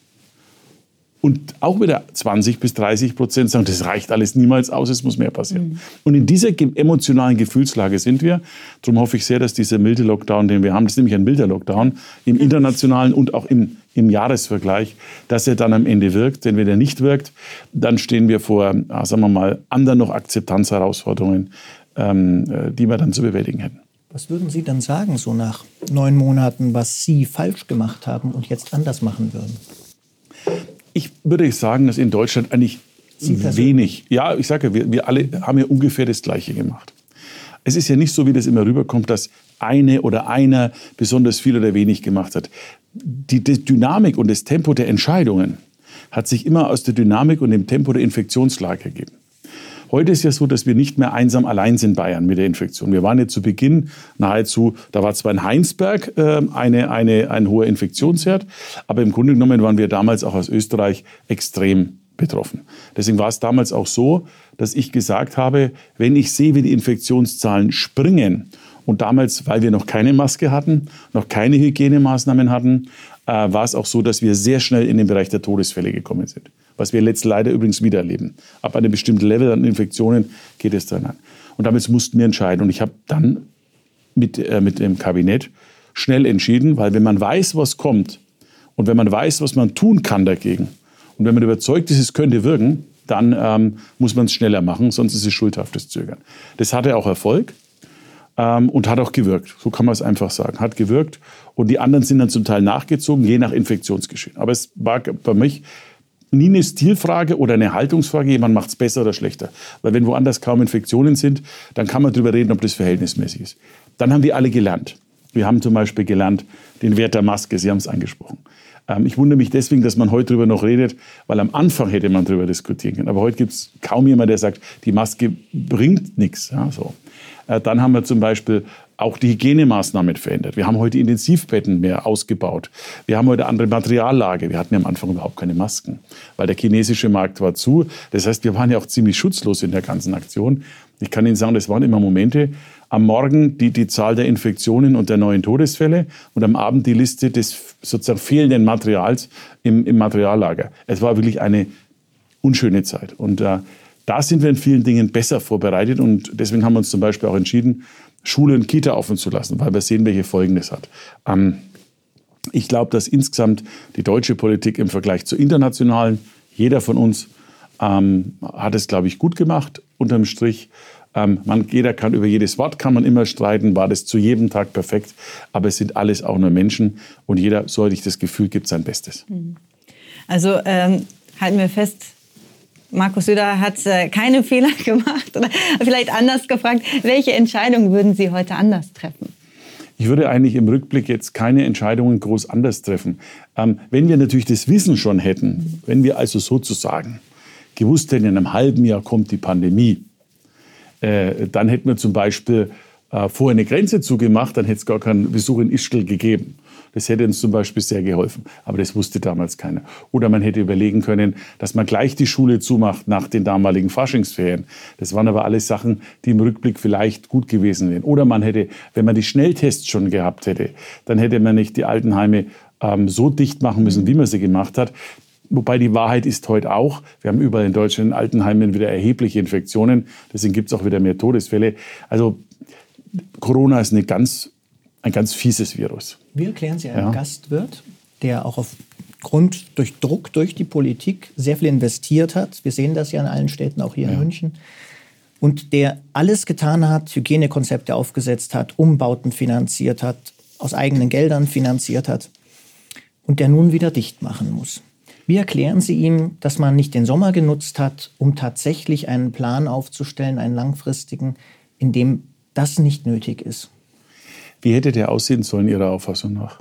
Und auch wieder 20 bis 30 Prozent sagen, das reicht alles niemals aus, es muss mehr passieren. Mhm. Und in dieser emotionalen Gefühlslage sind wir. Darum hoffe ich sehr, dass dieser milde Lockdown, den wir haben, das ist nämlich ein milder Lockdown, im internationalen und auch im, im Jahresvergleich, dass er dann am Ende wirkt. Denn wenn er nicht wirkt, dann stehen wir vor, sagen wir mal, anderen noch Akzeptanzherausforderungen, ähm, äh, die wir dann zu bewältigen hätten. Was würden Sie dann sagen, so nach neun Monaten, was Sie falsch gemacht haben und jetzt anders machen würden? Ich würde sagen, dass in Deutschland eigentlich wenig, ja, ich sage, wir, wir alle haben ja ungefähr das Gleiche gemacht. Es ist ja nicht so, wie das immer rüberkommt, dass eine oder einer besonders viel oder wenig gemacht hat. Die, die Dynamik und das Tempo der Entscheidungen hat sich immer aus der Dynamik und dem Tempo der Infektionslage ergeben. Heute ist ja so, dass wir nicht mehr einsam allein sind Bayern mit der Infektion. Wir waren ja zu Beginn nahezu, da war zwar in Heinsberg äh, eine, eine, ein hoher Infektionsherd, aber im Grunde genommen waren wir damals auch aus Österreich extrem betroffen. Deswegen war es damals auch so, dass ich gesagt habe, wenn ich sehe, wie die Infektionszahlen springen und damals, weil wir noch keine Maske hatten, noch keine Hygienemaßnahmen hatten, äh, war es auch so, dass wir sehr schnell in den Bereich der Todesfälle gekommen sind was wir jetzt leider übrigens wieder erleben. Ab einem bestimmten Level an Infektionen geht es dann an. Und damit mussten wir entscheiden. Und ich habe dann mit, äh, mit dem Kabinett schnell entschieden, weil wenn man weiß, was kommt und wenn man weiß, was man tun kann dagegen und wenn man überzeugt ist, es könnte wirken, dann ähm, muss man es schneller machen, sonst ist es schuldhaftes Zögern. Das hatte auch Erfolg ähm, und hat auch gewirkt. So kann man es einfach sagen. Hat gewirkt und die anderen sind dann zum Teil nachgezogen, je nach Infektionsgeschehen. Aber es war bei mich nie eine Stilfrage oder eine Haltungsfrage, jemand macht es besser oder schlechter. Weil wenn woanders kaum Infektionen sind, dann kann man darüber reden, ob das verhältnismäßig ist. Dann haben wir alle gelernt. Wir haben zum Beispiel gelernt den Wert der Maske, Sie haben es angesprochen. Ähm, ich wundere mich deswegen, dass man heute darüber noch redet, weil am Anfang hätte man darüber diskutieren können. Aber heute gibt es kaum jemand, der sagt, die Maske bringt nichts. Ja, so. Äh, dann haben wir zum Beispiel auch die Hygienemaßnahmen verändert. Wir haben heute Intensivbetten mehr ausgebaut. Wir haben heute andere Materiallage. Wir hatten ja am Anfang überhaupt keine Masken, weil der chinesische Markt war zu. Das heißt, wir waren ja auch ziemlich schutzlos in der ganzen Aktion. Ich kann Ihnen sagen, das waren immer Momente. Am Morgen die, die Zahl der Infektionen und der neuen Todesfälle und am Abend die Liste des sozusagen fehlenden Materials im, im Materiallager. Es war wirklich eine unschöne Zeit. Und äh, da sind wir in vielen Dingen besser vorbereitet und deswegen haben wir uns zum Beispiel auch entschieden, Schule und Kita offen zu lassen, weil wir sehen, welche Folgen das hat. Ähm, ich glaube, dass insgesamt die deutsche Politik im Vergleich zur internationalen, jeder von uns ähm, hat es, glaube ich, gut gemacht, unterm Strich. Ähm, man, jeder kann über jedes Wort kann man immer streiten, war das zu jedem Tag perfekt, aber es sind alles auch nur Menschen und jeder, so hatte ich das Gefühl, gibt sein Bestes. Mhm. Also ähm, halten wir fest, Markus Söder hat äh, keine Fehler gemacht. Oder vielleicht anders gefragt, welche Entscheidungen würden Sie heute anders treffen? Ich würde eigentlich im Rückblick jetzt keine Entscheidungen groß anders treffen. Ähm, wenn wir natürlich das Wissen schon hätten, wenn wir also sozusagen gewusst hätten, in einem halben Jahr kommt die Pandemie, äh, dann hätten wir zum Beispiel äh, vorher eine Grenze zugemacht, dann hätte es gar keinen Besuch in Ischgl gegeben. Das hätte uns zum Beispiel sehr geholfen. Aber das wusste damals keiner. Oder man hätte überlegen können, dass man gleich die Schule zumacht nach den damaligen Faschingsferien. Das waren aber alles Sachen, die im Rückblick vielleicht gut gewesen wären. Oder man hätte, wenn man die Schnelltests schon gehabt hätte, dann hätte man nicht die Altenheime ähm, so dicht machen müssen, wie man sie gemacht hat. Wobei die Wahrheit ist heute auch, wir haben überall in Deutschland in Altenheimen wieder erhebliche Infektionen, deswegen gibt es auch wieder mehr Todesfälle. Also Corona ist eine ganz, ein ganz fieses Virus. Wie erklären Sie einem ja. Gastwirt, der auch aufgrund durch Druck durch die Politik sehr viel investiert hat, wir sehen das ja in allen Städten, auch hier ja. in München, und der alles getan hat, Hygienekonzepte aufgesetzt hat, Umbauten finanziert hat, aus eigenen Geldern finanziert hat und der nun wieder dicht machen muss. Wie erklären Sie ihm, dass man nicht den Sommer genutzt hat, um tatsächlich einen Plan aufzustellen, einen langfristigen, in dem das nicht nötig ist? Wie hätte der aussehen sollen, Ihrer Auffassung nach?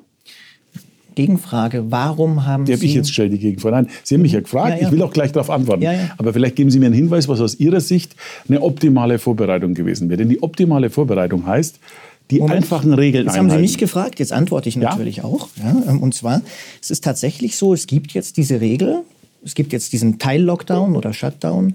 Gegenfrage, warum haben die Sie... Die habe ich jetzt gestellt, die Gegenfrage. Nein, Sie haben mich ja gefragt, ja, ja. ich will auch gleich darauf antworten. Ja, Aber vielleicht geben Sie mir einen Hinweis, was aus Ihrer Sicht eine optimale Vorbereitung gewesen wäre. Denn die optimale Vorbereitung heißt, die Moment. einfachen Regeln Jetzt einhalten. haben Sie mich gefragt, jetzt antworte ich natürlich auch. Ähm, und zwar, es ist tatsächlich so, es gibt jetzt diese Regel, es gibt jetzt diesen Teil-Lockdown oder Shutdown.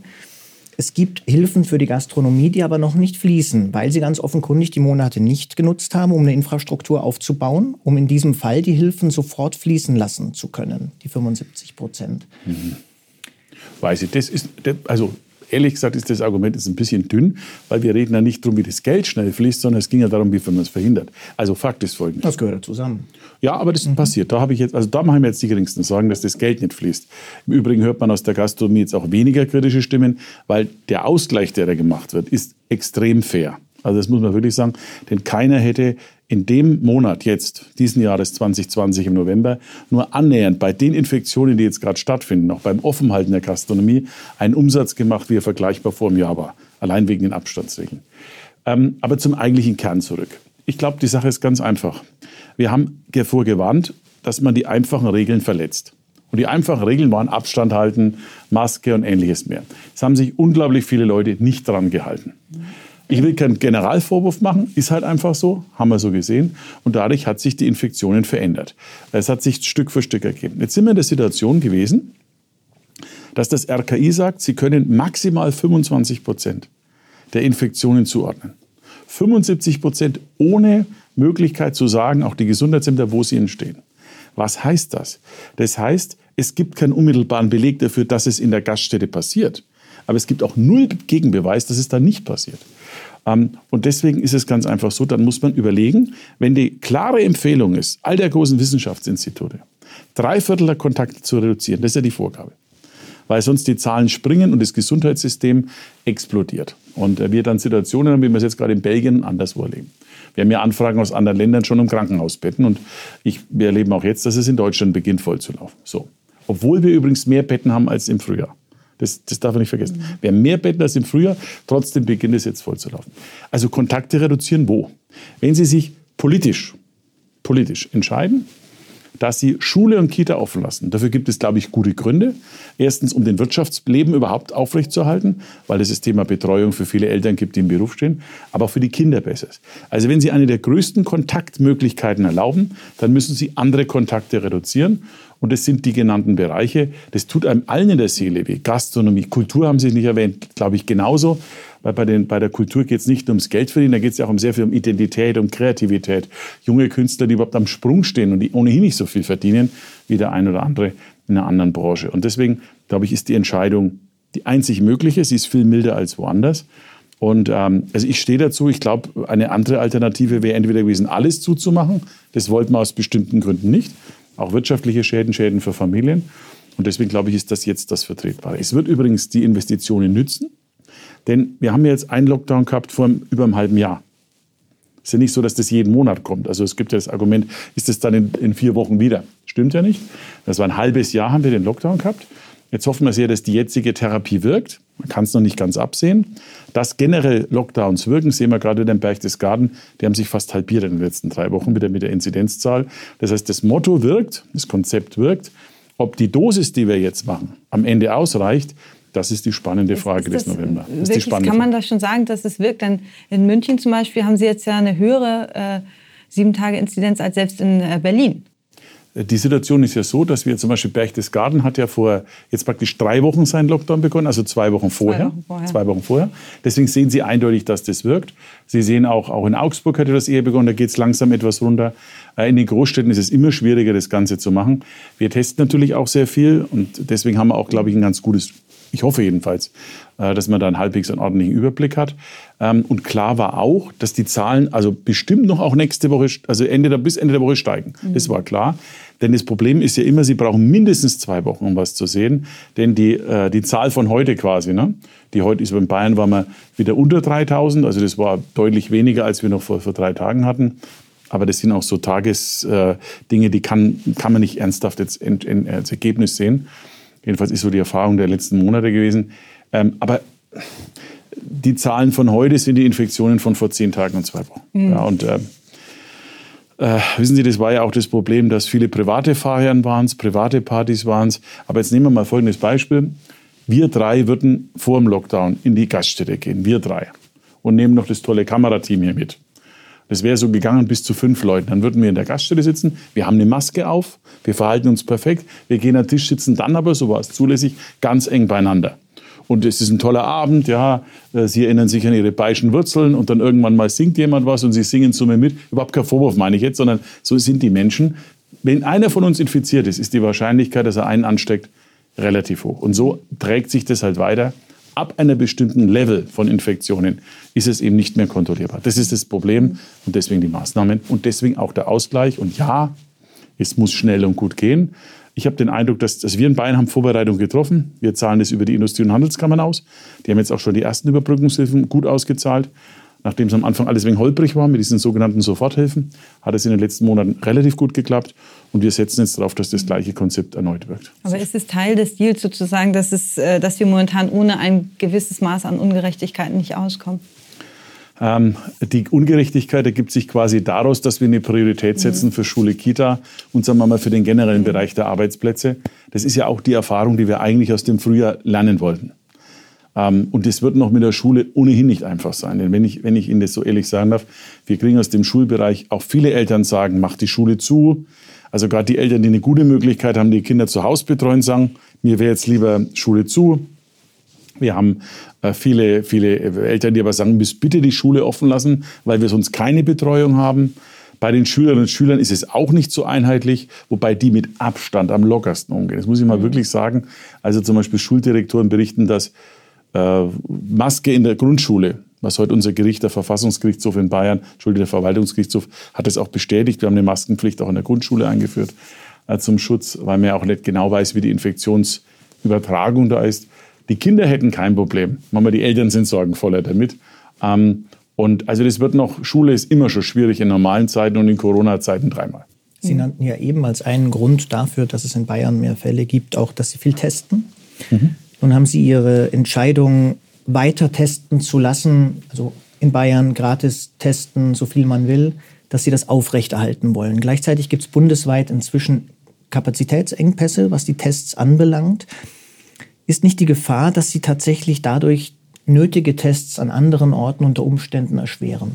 Es gibt Hilfen für die Gastronomie, die aber noch nicht fließen, weil sie ganz offenkundig die Monate nicht genutzt haben, um eine Infrastruktur aufzubauen, um in diesem Fall die Hilfen sofort fließen lassen zu können, die 75 Prozent. Mhm. Weiß ich, das ist, also ehrlich gesagt ist das Argument jetzt ein bisschen dünn, weil wir reden ja nicht darum, wie das Geld schnell fließt, sondern es ging ja darum, wie man es verhindert. Also Fakt ist folgendes. Das gehört zusammen. Ja, aber das mhm. passiert. Da habe ich jetzt, also da machen wir jetzt die geringsten Sorgen, dass das Geld nicht fließt. Im Übrigen hört man aus der Gastronomie jetzt auch weniger kritische Stimmen, weil der Ausgleich, der da gemacht wird, ist extrem fair. Also das muss man wirklich sagen, denn keiner hätte in dem Monat jetzt, diesen Jahres 2020 im November, nur annähernd bei den Infektionen, die jetzt gerade stattfinden, auch beim Offenhalten der Gastronomie, einen Umsatz gemacht, wie er vergleichbar vor dem Jahr war. Allein wegen den Abstandsregeln. Ähm, aber zum eigentlichen Kern zurück. Ich glaube, die Sache ist ganz einfach. Wir haben davor gewarnt, dass man die einfachen Regeln verletzt. Und die einfachen Regeln waren Abstand halten, Maske und ähnliches mehr. Es haben sich unglaublich viele Leute nicht daran gehalten. Ich will keinen Generalvorwurf machen, ist halt einfach so, haben wir so gesehen. Und dadurch hat sich die Infektionen verändert. Es hat sich Stück für Stück ergeben. Jetzt sind wir in der Situation gewesen, dass das RKI sagt, sie können maximal 25 Prozent der Infektionen zuordnen. 75 Prozent ohne Möglichkeit zu sagen, auch die Gesundheitsämter, wo sie entstehen. Was heißt das? Das heißt, es gibt keinen unmittelbaren Beleg dafür, dass es in der Gaststätte passiert. Aber es gibt auch null Gegenbeweis, dass es da nicht passiert. Ähm, und deswegen ist es ganz einfach so, dann muss man überlegen, wenn die klare Empfehlung ist, all der großen Wissenschaftsinstitute, drei Viertel der Kontakte zu reduzieren, das ist ja die Vorgabe. Weil sonst die Zahlen springen und das Gesundheitssystem explodiert. Und äh, wir dann Situationen haben, wie wir es jetzt gerade in Belgien anderswo erleben. Wir haben ja Anfragen aus anderen Ländern schon um Krankenhausbetten und ich, wir erleben auch jetzt, dass es in Deutschland beginnt voll zu laufen. So. Obwohl wir übrigens mehr Betten haben als im Frühjahr. Das, das darf man nicht vergessen. Mhm. Wir haben mehr Betten als im Frühjahr, trotzdem beginnt es jetzt voll zu laufen. Also Kontakte reduzieren wo? Wenn Sie sich politisch, politisch entscheiden, dass sie Schule und Kita offen lassen. Dafür gibt es, glaube ich, gute Gründe. Erstens, um den Wirtschaftsleben überhaupt aufrechtzuerhalten, weil es das Thema Betreuung für viele Eltern gibt, die im Beruf stehen, aber auch für die Kinder besser ist. Also wenn Sie eine der größten Kontaktmöglichkeiten erlauben, dann müssen Sie andere Kontakte reduzieren. Und das sind die genannten Bereiche. Das tut einem allen in der Seele weh. Gastronomie, Kultur haben Sie nicht erwähnt, glaube ich genauso. Weil bei, den, bei der Kultur geht es nicht nur ums Geld verdienen, da geht es ja auch um sehr viel um Identität, um Kreativität. Junge Künstler, die überhaupt am Sprung stehen und die ohnehin nicht so viel verdienen wie der ein oder andere in einer anderen Branche. Und deswegen, glaube ich, ist die Entscheidung die einzig mögliche. Sie ist viel milder als woanders. Und ähm, also ich stehe dazu, ich glaube, eine andere Alternative wäre entweder gewesen, alles zuzumachen. Das wollten wir aus bestimmten Gründen nicht auch wirtschaftliche Schäden, Schäden für Familien. Und deswegen glaube ich, ist das jetzt das Vertretbare. Es wird übrigens die Investitionen nützen, denn wir haben jetzt einen Lockdown gehabt vor über einem halben Jahr. Es ist ja nicht so, dass das jeden Monat kommt. Also es gibt ja das Argument, ist das dann in, in vier Wochen wieder? Stimmt ja nicht. Das war ein halbes Jahr, haben wir den Lockdown gehabt. Jetzt hoffen wir sehr, dass die jetzige Therapie wirkt. Man kann es noch nicht ganz absehen. Dass generell Lockdowns wirken, sehen wir gerade in den Berchtesgaden. Die haben sich fast halbiert in den letzten drei Wochen wieder mit der Inzidenzzahl. Das heißt, das Motto wirkt, das Konzept wirkt. Ob die Dosis, die wir jetzt machen, am Ende ausreicht, das ist die spannende Frage des November. Das wirklich, kann man das schon sagen, dass es wirkt? Denn in München zum Beispiel haben Sie jetzt ja eine höhere äh, sieben Tage Inzidenz als selbst in äh, Berlin. die Situation ist ja so, dass wir zum Beispiel Berchtesgaden hat ja vor jetzt praktisch drei Wochen seinen Lockdown begonnen, also zwei Wochen vorher. Zwei Wochen vorher. Zwei Wochen vorher. Deswegen sehen Sie eindeutig, dass das wirkt. Sie sehen auch, auch in Augsburg hat das eher begonnen, da geht es langsam etwas runter. Äh, in den Großstädten ist es immer schwieriger, das Ganze zu machen. Wir testen natürlich auch sehr viel und deswegen haben wir auch, glaube ich, ein ganz gutes ich hoffe jedenfalls, äh, dass man da einen halbwegs einen ordentlichen Überblick hat. Ähm, und klar war auch, dass die Zahlen also bestimmt noch auch nächste Woche, also Ende der, bis Ende der Woche steigen. Mhm. Das war klar. Denn das Problem ist ja immer, Sie brauchen mindestens zwei Wochen, um was zu sehen. Denn die, äh, die Zahl von heute quasi, ne? die heute ist in Bayern, waren wir wieder unter 3000. Also das war deutlich weniger, als wir noch vor, vor drei Tagen hatten. Aber das sind auch so Tagesdinge, äh, die kann, kann man nicht ernsthaft jetzt in, in, als Ergebnis sehen. Jedenfalls ist so die Erfahrung der letzten Monate gewesen. Ähm, aber die Zahlen von heute sind die Infektionen von vor zehn Tagen und zwei Wochen. Mhm. Ja, und äh, äh, wissen Sie, das war ja auch das Problem, dass viele private Fahrherren waren es, private Partys waren es. Aber jetzt nehmen wir mal folgendes Beispiel. Wir drei würden vor dem Lockdown in die Gaststätte gehen, wir drei. Und nehmen noch das tolle Kamerateam hier mit. Das wäre so gegangen bis zu fünf Leuten. Dann würden wir in der Gaststätte sitzen, wir haben eine Maske auf, wir verhalten uns perfekt, wir gehen am Tisch sitzen, dann aber, so war es zulässig, ganz eng beieinander. Und es ist ein toller Abend, ja. Äh, sie erinnern sich an Ihre bayerischen Wurzeln und dann irgendwann mal singt jemand was und Sie singen zu mir mit. Überhaupt kein Vorwurf meine ich jetzt, sondern so sind die Menschen. Wenn einer von uns infiziert ist, ist die Wahrscheinlichkeit, dass er einen ansteckt, relativ hoch. Und so trägt sich das halt weiter ab einer bestimmten Level von Infektionen ist es eben nicht mehr kontrollierbar. Das ist das Problem und deswegen die Maßnahmen und deswegen auch der Ausgleich. Und ja, es muss schnell und gut gehen. Ich habe den Eindruck, dass, dass wir in Bayern haben Vorbereitung getroffen. Wir zahlen das über die Industrie- und Handelskammern aus. Die haben jetzt auch schon die ersten Überbrückungshilfen gut ausgezahlt nachdem es am Anfang alles wegen holprig war mit diesen sogenannten Soforthilfen, hat es in den letzten Monaten relativ gut geklappt. Und wir setzen jetzt darauf, dass das gleiche Konzept erneut wirkt. Aber ist es Teil des Deals sozusagen, dass, es, äh, dass wir momentan ohne ein gewisses Maß an Ungerechtigkeiten nicht auskommen? Ähm, die Ungerechtigkeit ergibt sich quasi daraus, dass wir eine Priorität setzen mhm. für Schule, Kita und sagen wir mal für den generellen mhm. Bereich der Arbeitsplätze. Das ist ja auch die Erfahrung, die wir eigentlich aus dem Frühjahr lernen wollten. Ähm, und das wird noch mit der Schule ohnehin nicht einfach sein. Denn wenn ich, wenn ich Ihnen das so ehrlich sagen darf, wir kriegen aus dem Schulbereich auch viele Eltern sagen, macht die Schule zu. Also gerade die Eltern, die eine gute Möglichkeit haben, die Kinder zu Hause betreuen, sagen, mir wäre jetzt lieber Schule zu. Wir haben äh, viele, viele Eltern, die aber sagen, müsst bitte die Schule offen lassen, weil wir sonst keine Betreuung haben. Bei den Schülerinnen und Schülern ist es auch nicht so einheitlich, wobei die mit Abstand am lockersten umgehen. Das muss ich mal wirklich sagen. Also zum Beispiel Schuldirektoren berichten, dass äh, Maske in der Grundschule, was heute unser Gericht, der Verfassungsgerichtshof in Bayern, Entschuldigung, der Verwaltungsgerichtshof, hat es auch bestätigt. Wir haben eine Maskenpflicht auch in der Grundschule eingeführt äh, zum Schutz, weil man ja auch nicht genau weiß, wie die Infektionsübertragung da ist. Die Kinder hätten kein Problem. Manchmal die Eltern sind sorgenvoller damit. Ähm, und also das wird noch, Schule ist immer schon schwierig in normalen Zeiten und in Corona-Zeiten dreimal. Sie nannten ja eben als einen Grund dafür, dass es in Bayern mehr Fälle gibt, auch, dass Sie viel testen. Mhm. Nun haben Sie Ihre Entscheidung, weiter testen zu lassen, also in Bayern gratis testen, so viel man will, dass Sie das aufrechterhalten wollen. Gleichzeitig gibt es bundesweit inzwischen Kapazitätsengpässe, was die Tests anbelangt. Ist nicht die Gefahr, dass Sie tatsächlich dadurch nötige Tests an anderen Orten unter Umständen erschweren?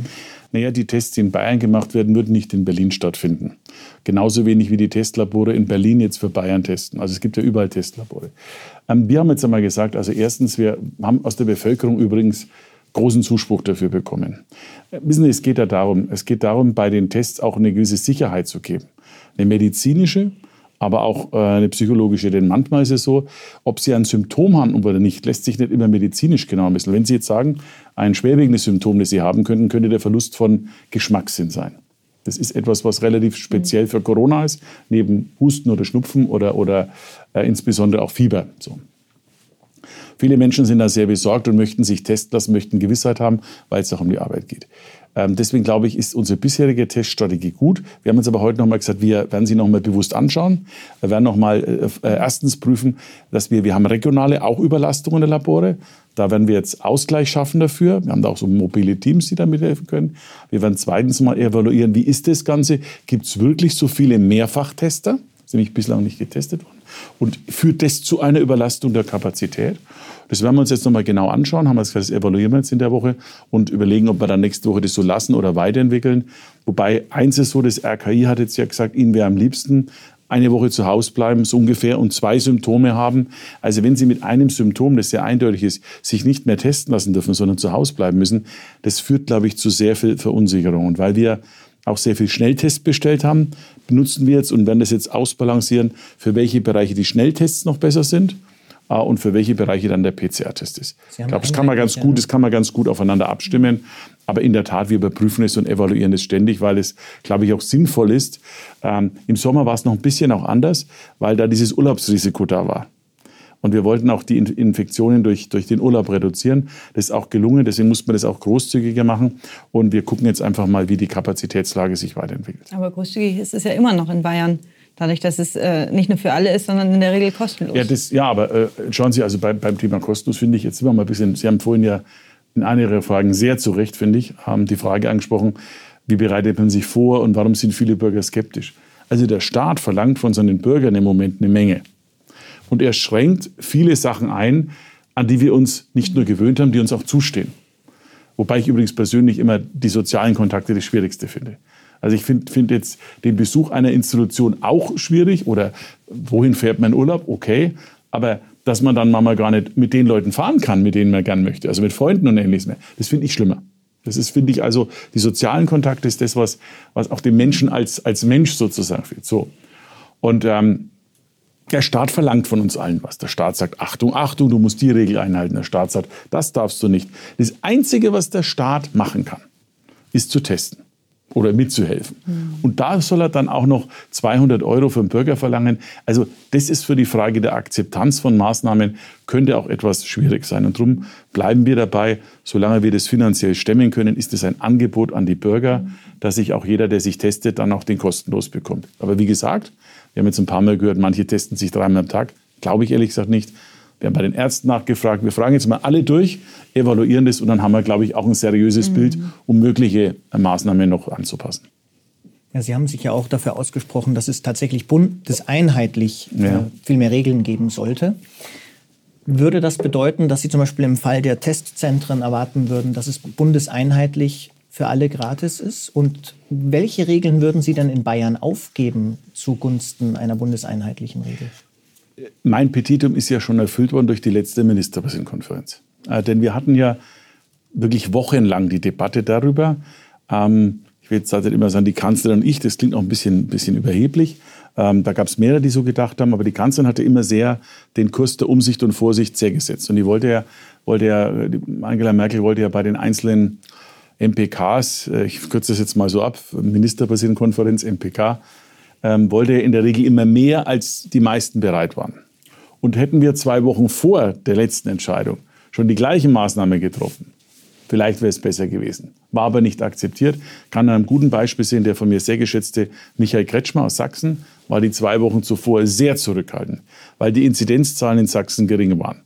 Naja, die Tests, die in Bayern gemacht werden, würden nicht in Berlin stattfinden. Genauso wenig wie die Testlabore in Berlin jetzt für Bayern testen. Also es gibt ja überall Testlabore. Ähm, wir haben jetzt einmal gesagt, also erstens, wir haben aus der Bevölkerung übrigens großen Zuspruch dafür bekommen. Äh, wissen Sie, es geht ja darum, es geht darum, bei den Tests auch eine gewisse Sicherheit zu geben. Eine medizinische, aber auch äh, eine psychologische. Denn manchmal ist es so, ob Sie ein Symptom haben oder nicht, lässt sich nicht immer medizinisch genau messen. Wenn Sie jetzt sagen, ein schwerwiegendes Symptom, das Sie haben könnten, könnte der Verlust von Geschmackssinn sein. Das ist etwas, was relativ speziell für Corona ist, neben Husten oder Schnupfen oder, oder äh, insbesondere auch Fieber. So. Viele Menschen sind da sehr besorgt und möchten sich testen lassen, möchten Gewissheit haben, weil es auch um die Arbeit geht. Ähm, deswegen glaube ich, ist unsere bisherige Teststrategie gut. Wir haben uns aber heute noch mal gesagt, wir werden sie noch mal bewusst anschauen. Wir werden noch mal äh, äh, erstens prüfen, dass wir, wir haben regionale auch Überlastungen der Labore. Da werden wir jetzt Ausgleich schaffen dafür. Wir haben da auch so mobile Teams, die da mithelfen können. Wir werden zweitens mal evaluieren, wie ist das Ganze? Gibt es wirklich so viele Mehrfachtester? Das ist nämlich bislang nicht getestet worden. Und führt das zu einer Überlastung der Kapazität? Das werden wir uns jetzt nochmal genau anschauen, haben wir das evaluieren wir jetzt in der Woche und überlegen, ob wir dann nächste Woche das so lassen oder weiterentwickeln. Wobei eins ist so, das RKI hat jetzt ja gesagt, ihnen wäre am liebsten eine Woche zu Hause bleiben, so ungefähr, und zwei Symptome haben. Also wenn Sie mit einem Symptom, das sehr eindeutig ist, sich nicht mehr testen lassen dürfen, sondern zu Hause bleiben müssen, das führt, glaube ich, zu sehr viel Verunsicherung. Und weil wir auch sehr viel Schnelltests bestellt haben, benutzen wir jetzt und werden das jetzt ausbalancieren, für welche Bereiche die Schnelltests noch besser sind äh, und für welche Bereiche dann der PCR-Test ist. Ich glaube, das kann man ganz gut, das kann man ganz gut aufeinander abstimmen. Aber in der Tat, wir überprüfen es und evaluieren es ständig, weil es, glaube ich, auch sinnvoll ist. Ähm, Im Sommer war es noch ein bisschen auch anders, weil da dieses Urlaubsrisiko da war. Und wir wollten auch die Infektionen durch, durch den Urlaub reduzieren. Das ist auch gelungen, deswegen muss man das auch großzügiger machen. Und wir gucken jetzt einfach mal, wie die Kapazitätslage sich weiterentwickelt. Aber großzügig ist es ja immer noch in Bayern. Dadurch, dass es äh, nicht nur für alle ist, sondern in der Regel kostenlos. Ja, das, ja aber äh, schauen Sie, also beim, beim Thema kostenlos finde ich, jetzt sind wir mal ein bisschen, Sie haben vorhin ja in einer Ihrer Fragen sehr zu Recht, finde ich, haben die Frage angesprochen, wie bereitet man sich vor und warum sind viele Bürger skeptisch? Also der Staat verlangt von seinen Bürgern im Moment eine Menge. Und er schränkt viele Sachen ein, an die wir uns nicht nur gewöhnt haben, die uns auch zustehen. Wobei ich übrigens persönlich immer die sozialen Kontakte das Schwierigste finde. Also ich finde find jetzt den Besuch einer Institution auch schwierig oder wohin fährt man Urlaub? Okay. Aber dass man dann mal gar nicht mit den Leuten fahren kann, mit denen man gern möchte, also mit Freunden und ähnliches mehr, das finde ich schlimmer. Das ist, finde ich, also die sozialen Kontakte ist das, was, was auch den Menschen als, als Mensch sozusagen fehlt. So. Und ähm, der Staat verlangt von uns allen was. Der Staat sagt, Achtung, Achtung, du musst die Regel einhalten. Der Staat sagt, das darfst du nicht. Das Einzige, was der Staat machen kann, ist zu testen oder mitzuhelfen. Mhm. Und da soll er dann auch noch 200 Euro für den Bürger verlangen. Also das ist für die Frage der Akzeptanz von Maßnahmen, könnte auch etwas schwierig sein. Und darum bleiben wir dabei, solange wir das finanziell stemmen können, ist es ein Angebot an die Bürger, mhm. dass sich auch jeder, der sich testet, dann auch den kostenlos bekommt. Aber wie gesagt, wir haben jetzt ein paar Mal gehört, manche testen sich dreimal am Tag. Glaube ich ehrlich gesagt nicht. Wir haben bei den Ärzten nachgefragt. Wir fragen jetzt mal alle durch, evaluieren das und dann haben wir, glaube ich, auch ein seriöses mhm. Bild, um mögliche Maßnahmen noch anzupassen. Ja, Sie haben sich ja auch dafür ausgesprochen, dass es tatsächlich bundeseinheitlich äh, ja. viel mehr Regeln geben sollte. Würde das bedeuten, dass Sie zum Beispiel im Fall der Testzentren erwarten würden, dass es bundeseinheitlich für alle gratis ist? Und welche Regeln würden Sie dann in Bayern aufgeben zugunsten einer bundeseinheitlichen Regel? Mein Petitum ist ja schon erfüllt worden durch die letzte Ministerpräsidentenkonferenz. Äh, denn wir hatten ja wirklich wochenlang die Debatte darüber. Ähm, ich will jetzt halt immer sagen, die Kanzlerin und ich, das klingt auch ein bisschen, bisschen überheblich. Ähm, da gab es mehrere, die so gedacht haben, aber die Kanzlerin hatte immer sehr den Kurs der Umsicht und Vorsicht sehr gesetzt. Und die wollte ja, wollte ja, Angela Merkel wollte ja bei den einzelnen MPKs, äh, ich kürze das jetzt mal so ab, Ministerpräsidentenkonferenz, MPK, ähm, wollte er in der Regel immer mehr, als die meisten bereit waren. Und hätten wir zwei Wochen vor der letzten Entscheidung schon die gleiche Maßnahme getroffen, vielleicht wäre es besser gewesen. War aber nicht akzeptiert. Kann an einem guten Beispiel sehen, der von mir sehr geschätzte Michael Kretschmer aus Sachsen war die zwei Wochen zuvor sehr zurückhaltend, weil die Inzidenzzahlen in Sachsen gering waren.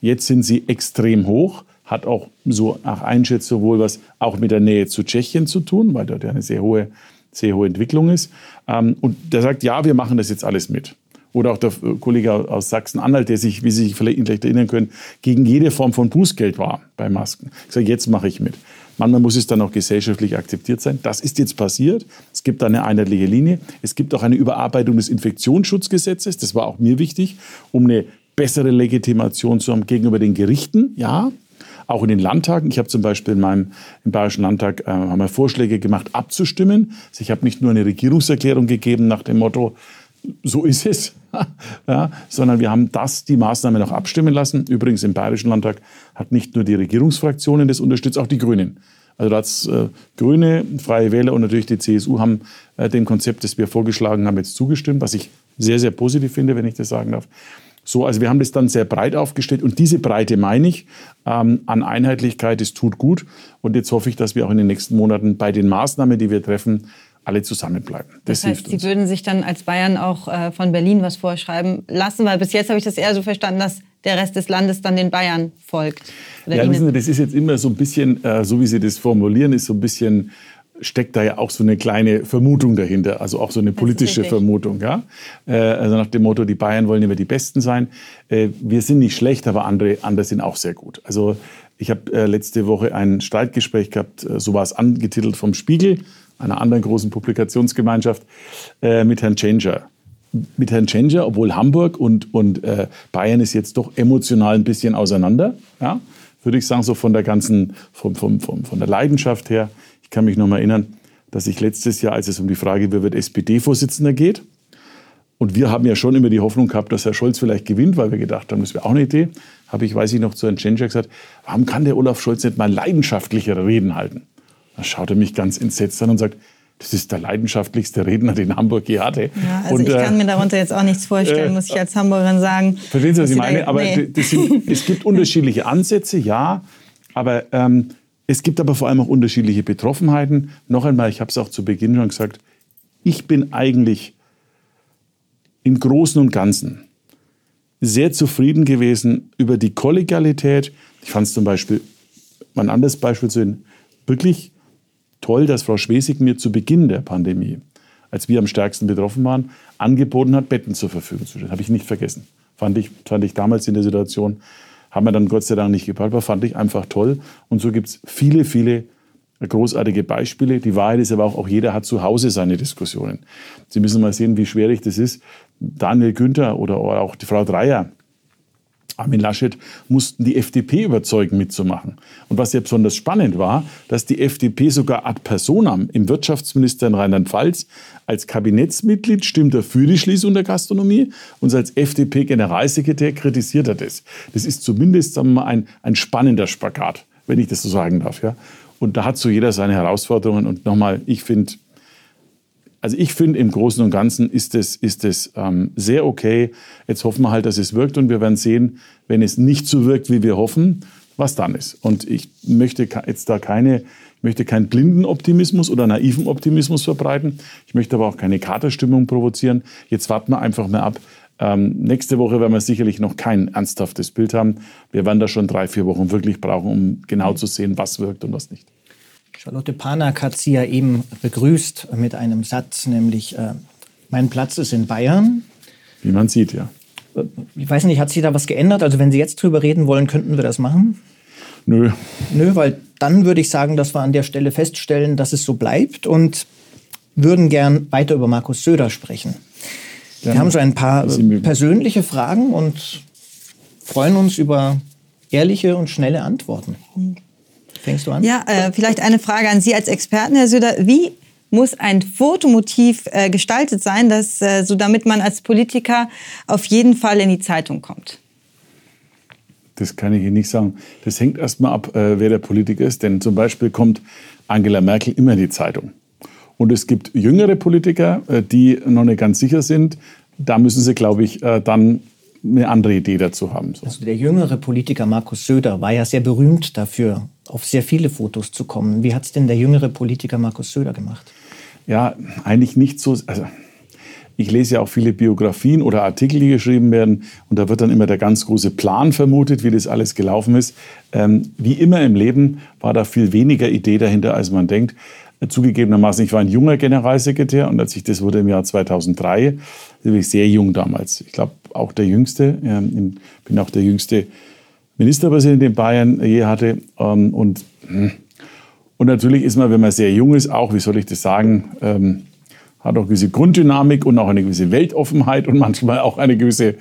Jetzt sind sie extrem hoch hat auch so nach Einschätzung wohl was auch mit der Nähe zu Tschechien zu tun, weil dort eine sehr hohe, sehr hohe Entwicklung ist. Ähm, und der sagt, ja, wir machen das jetzt alles mit. Oder auch der Kollege aus Sachsen-Anhalt, der sich, wie Sie sich vielleicht erinnern können, gegen jede Form von Bußgeld war bei Masken. Ich sage, jetzt mache ich mit. Manchmal muss es dann auch gesellschaftlich akzeptiert sein. Das ist jetzt passiert. Es gibt eine einheitliche Linie. Es gibt auch eine Überarbeitung des Infektionsschutzgesetzes. Das war auch mir wichtig, um eine bessere Legitimation zu haben gegenüber den Gerichten. Ja, auch in den Landtagen. Ich habe zum Beispiel in meinem im Bayerischen Landtag äh, haben wir Vorschläge gemacht, abzustimmen. Also ich habe nicht nur eine Regierungserklärung gegeben nach dem Motto, so ist es, ja, sondern wir haben das, die Maßnahme noch abstimmen lassen. Übrigens im Bayerischen Landtag hat nicht nur die Regierungsfraktionen das unterstützt, auch die Grünen. Also da äh, Grüne, Freie Wähler und natürlich die CSU haben äh, dem Konzept, das wir vorgeschlagen haben, jetzt zugestimmt, was ich sehr, sehr positiv finde, wenn ich das sagen darf. So, also wir haben das dann sehr breit aufgestellt und diese Breite meine ich ähm, an Einheitlichkeit, es tut gut. Und jetzt hoffe ich, dass wir auch in den nächsten Monaten bei den Maßnahmen, die wir treffen, alle zusammenbleiben. Das, das heißt, Sie würden sich dann als Bayern auch äh, von Berlin was vorschreiben lassen, weil bis jetzt habe ich das eher so verstanden, dass der Rest des Landes dann den Bayern folgt. ja, wissen Sie, das ist jetzt immer so ein bisschen, äh, so wie Sie das formulieren, ist so ein bisschen steckt da ja auch so eine kleine Vermutung dahinter, also auch so eine politische Vermutung. Ja? Äh, also nach dem Motto, die Bayern wollen immer die Besten sein. Äh, wir sind nicht schlecht, aber andere, andere sind auch sehr gut. Also ich habe äh, letzte Woche ein Streitgespräch gehabt, so war es angetitelt vom Spiegel, einer anderen großen Publikationsgemeinschaft, mit Herrn Changer. mit Herrn Tschentscher, obwohl Hamburg und, und äh, Bayern ist jetzt doch emotional ein bisschen auseinander, ja, würde ich sagen, so von der ganzen, vom, vom, vom, von der Leidenschaft her. Ich kann mich noch mal erinnern, dass ich letztes Jahr, als es um die Frage, wer wird SPD-Vorsitzender geht, und wir haben ja schon immer die Hoffnung gehabt, dass Herr Scholz vielleicht gewinnt, weil wir gedacht haben, das wäre auch eine Idee. Habe ich, weiß ich noch, zu Herrn Tschentscher gesagt, warum kann der Olaf Scholz nicht mal leidenschaftlichere Reden halten? Da schaut er mich ganz entsetzt an und sagt, das ist der leidenschaftlichste Redner, den Hamburg je hatte. Ja, also und, ich kann äh, mir darunter jetzt auch nichts vorstellen, äh, muss ich als Hamburgerin sagen. Verstehen Sie, was ich meine? aber nee. sind, es gibt unterschiedliche Ansätze, ja. Aber ähm, es gibt aber vor allem auch unterschiedliche Betroffenheiten. Noch einmal, ich habe es auch zu Beginn schon gesagt, ich bin eigentlich im Großen und Ganzen sehr zufrieden gewesen über die Kollegialität. Ich fand es zum Beispiel, ein anderes Beispiel zu sehen, wirklich toll, dass Frau Schwesig mir zu Beginn der Pandemie, als wir am stärksten betroffen waren, angeboten hat, Betten zur Verfügung zu stellen. Habe ich nicht vergessen. Fand ich, fand ich damals in der Situation, haben wir dann Gott sei Dank nicht gebraucht, aber fand ich einfach toll. Und so gibt es viele, viele großartige Beispiele. Die Wahrheit ist aber auch, auch jeder hat zu Hause seine Diskussionen. Sie müssen mal sehen, wie schwierig das ist. Daniel Günther oder auch die Frau Dreier, Armin Laschet mussten die FDP überzeugen, mitzumachen. Und was ja besonders spannend war, dass die FDP sogar ad personam im Wirtschaftsminister in Rheinland-Pfalz als Kabinettsmitglied stimmt er für die Schließung der Gastronomie und als FDP-Generalsekretär kritisiert er das. Das ist zumindest sagen wir mal, ein, ein spannender Spagat, wenn ich das so sagen darf. Ja? Und da hat so jeder seine Herausforderungen. Und nochmal, ich finde, also ich finde im Großen und Ganzen ist es, ist es ähm, sehr okay. Jetzt hoffen wir halt, dass es wirkt und wir werden sehen, wenn es nicht so wirkt, wie wir hoffen, was dann ist. Und ich möchte jetzt da keine, ich möchte keinen blinden Optimismus oder naiven Optimismus verbreiten. Ich möchte aber auch keine Katerstimmung provozieren. Jetzt warten wir einfach mal ab. Ähm, nächste Woche werden wir sicherlich noch kein ernsthaftes Bild haben. Wir werden da schon drei, vier Wochen wirklich brauchen, um genau zu sehen, was wirkt und was nicht. Charlotte Panak hat Sie ja eben begrüßt mit einem Satz, nämlich äh, Mein Platz ist in Bayern. Wie man sieht, ja. Ich weiß nicht, hat sich da was geändert? Also wenn Sie jetzt drüber reden wollen, könnten wir das machen? Nö. Nö, weil dann würde ich sagen, dass wir an der Stelle feststellen, dass es so bleibt und würden gern weiter über Markus Söder sprechen. Wir haben so ein paar persönliche Fragen und freuen uns über ehrliche und schnelle Antworten. Fängst du an? Ja, äh, vielleicht eine Frage an Sie als Experten, Herr Söder. Wie muss ein Fotomotiv äh, gestaltet sein, dass, äh, so damit man als Politiker auf jeden Fall in die Zeitung kommt? Das kann ich Ihnen nicht sagen. Das hängt erst mal ab, äh, wer der Politiker ist. Denn zum Beispiel kommt Angela Merkel immer in die Zeitung. Und es gibt jüngere Politiker, äh, die noch nicht ganz sicher sind. Da müssen sie, glaube ich, äh, dann eine andere Idee dazu haben. So. Also der jüngere Politiker Markus Söder war ja sehr berühmt dafür, auf sehr viele Fotos zu kommen. Wie hat es denn der jüngere Politiker Markus Söder gemacht? Ja, eigentlich nicht so. Also ich lese ja auch viele Biografien oder Artikel, die geschrieben werden. Und da wird dann immer der ganz große Plan vermutet, wie das alles gelaufen ist. Ähm, wie immer im Leben war da viel weniger Idee dahinter, als man denkt. Zugegebenermaßen, ich war ein junger Generalsekretär und als ich das wurde im Jahr 2003, war ich sehr jung damals. Ich glaube, auch der Jüngste. Ähm, bin auch der jüngste Ministerpräsident, den Bayern je hatte. Ähm, und, und natürlich ist man, wenn man sehr jung ist, auch, wie soll ich das sagen, ähm, hat auch gewisse Grunddynamik und auch eine gewisse Weltoffenheit und manchmal auch eine gewisse,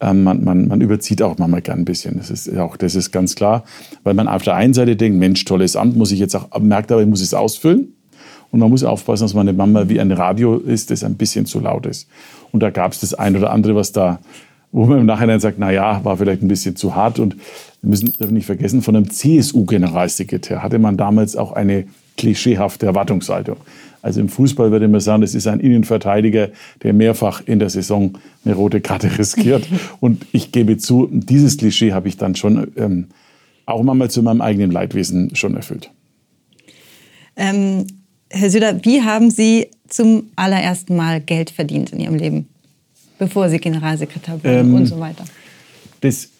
man, man, man überzieht auch manchmal gern ein bisschen. Das ist auch, das ist ganz klar, weil man auf der einen Seite denkt, Mensch, tolles Amt, muss ich jetzt auch, merkt aber, ich muss es ausfüllen. Und man muss aufpassen, dass meine Mama wie ein Radio ist, das ein bisschen zu laut ist. Und da gab es das ein oder andere, was da, wo man im Nachhinein sagt, na ja, war vielleicht ein bisschen zu hart. Und wir müssen dürfen nicht vergessen, von einem CSU-Generalsekretär hatte man damals auch eine klischeehafte Erwartungshaltung. Also im Fußball würde man sagen, das ist ein Innenverteidiger, der mehrfach in der Saison eine rote Karte riskiert. Und ich gebe zu, dieses Klischee habe ich dann schon ähm, auch manchmal zu meinem eigenen Leidwesen schon erfüllt. Ähm, Herr Söder, wie haben Sie zum allerersten Mal Geld verdient in Ihrem Leben, bevor Sie Generalsekretär wurden ähm, und so weiter? Das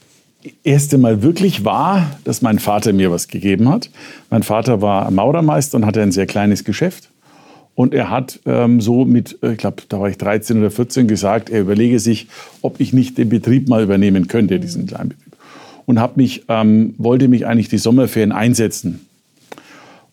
erste Mal wirklich war, dass mein Vater mir was gegeben hat. Mein Vater war Maurermeister und hatte ein sehr kleines Geschäft. Und er hat ähm, so mit, ich glaube, da war ich 13 oder 14, gesagt, er überlege sich, ob ich nicht den Betrieb mal übernehmen könnte, diesen kleinen Betrieb. Und hab mich, ähm, wollte mich eigentlich die Sommerferien einsetzen.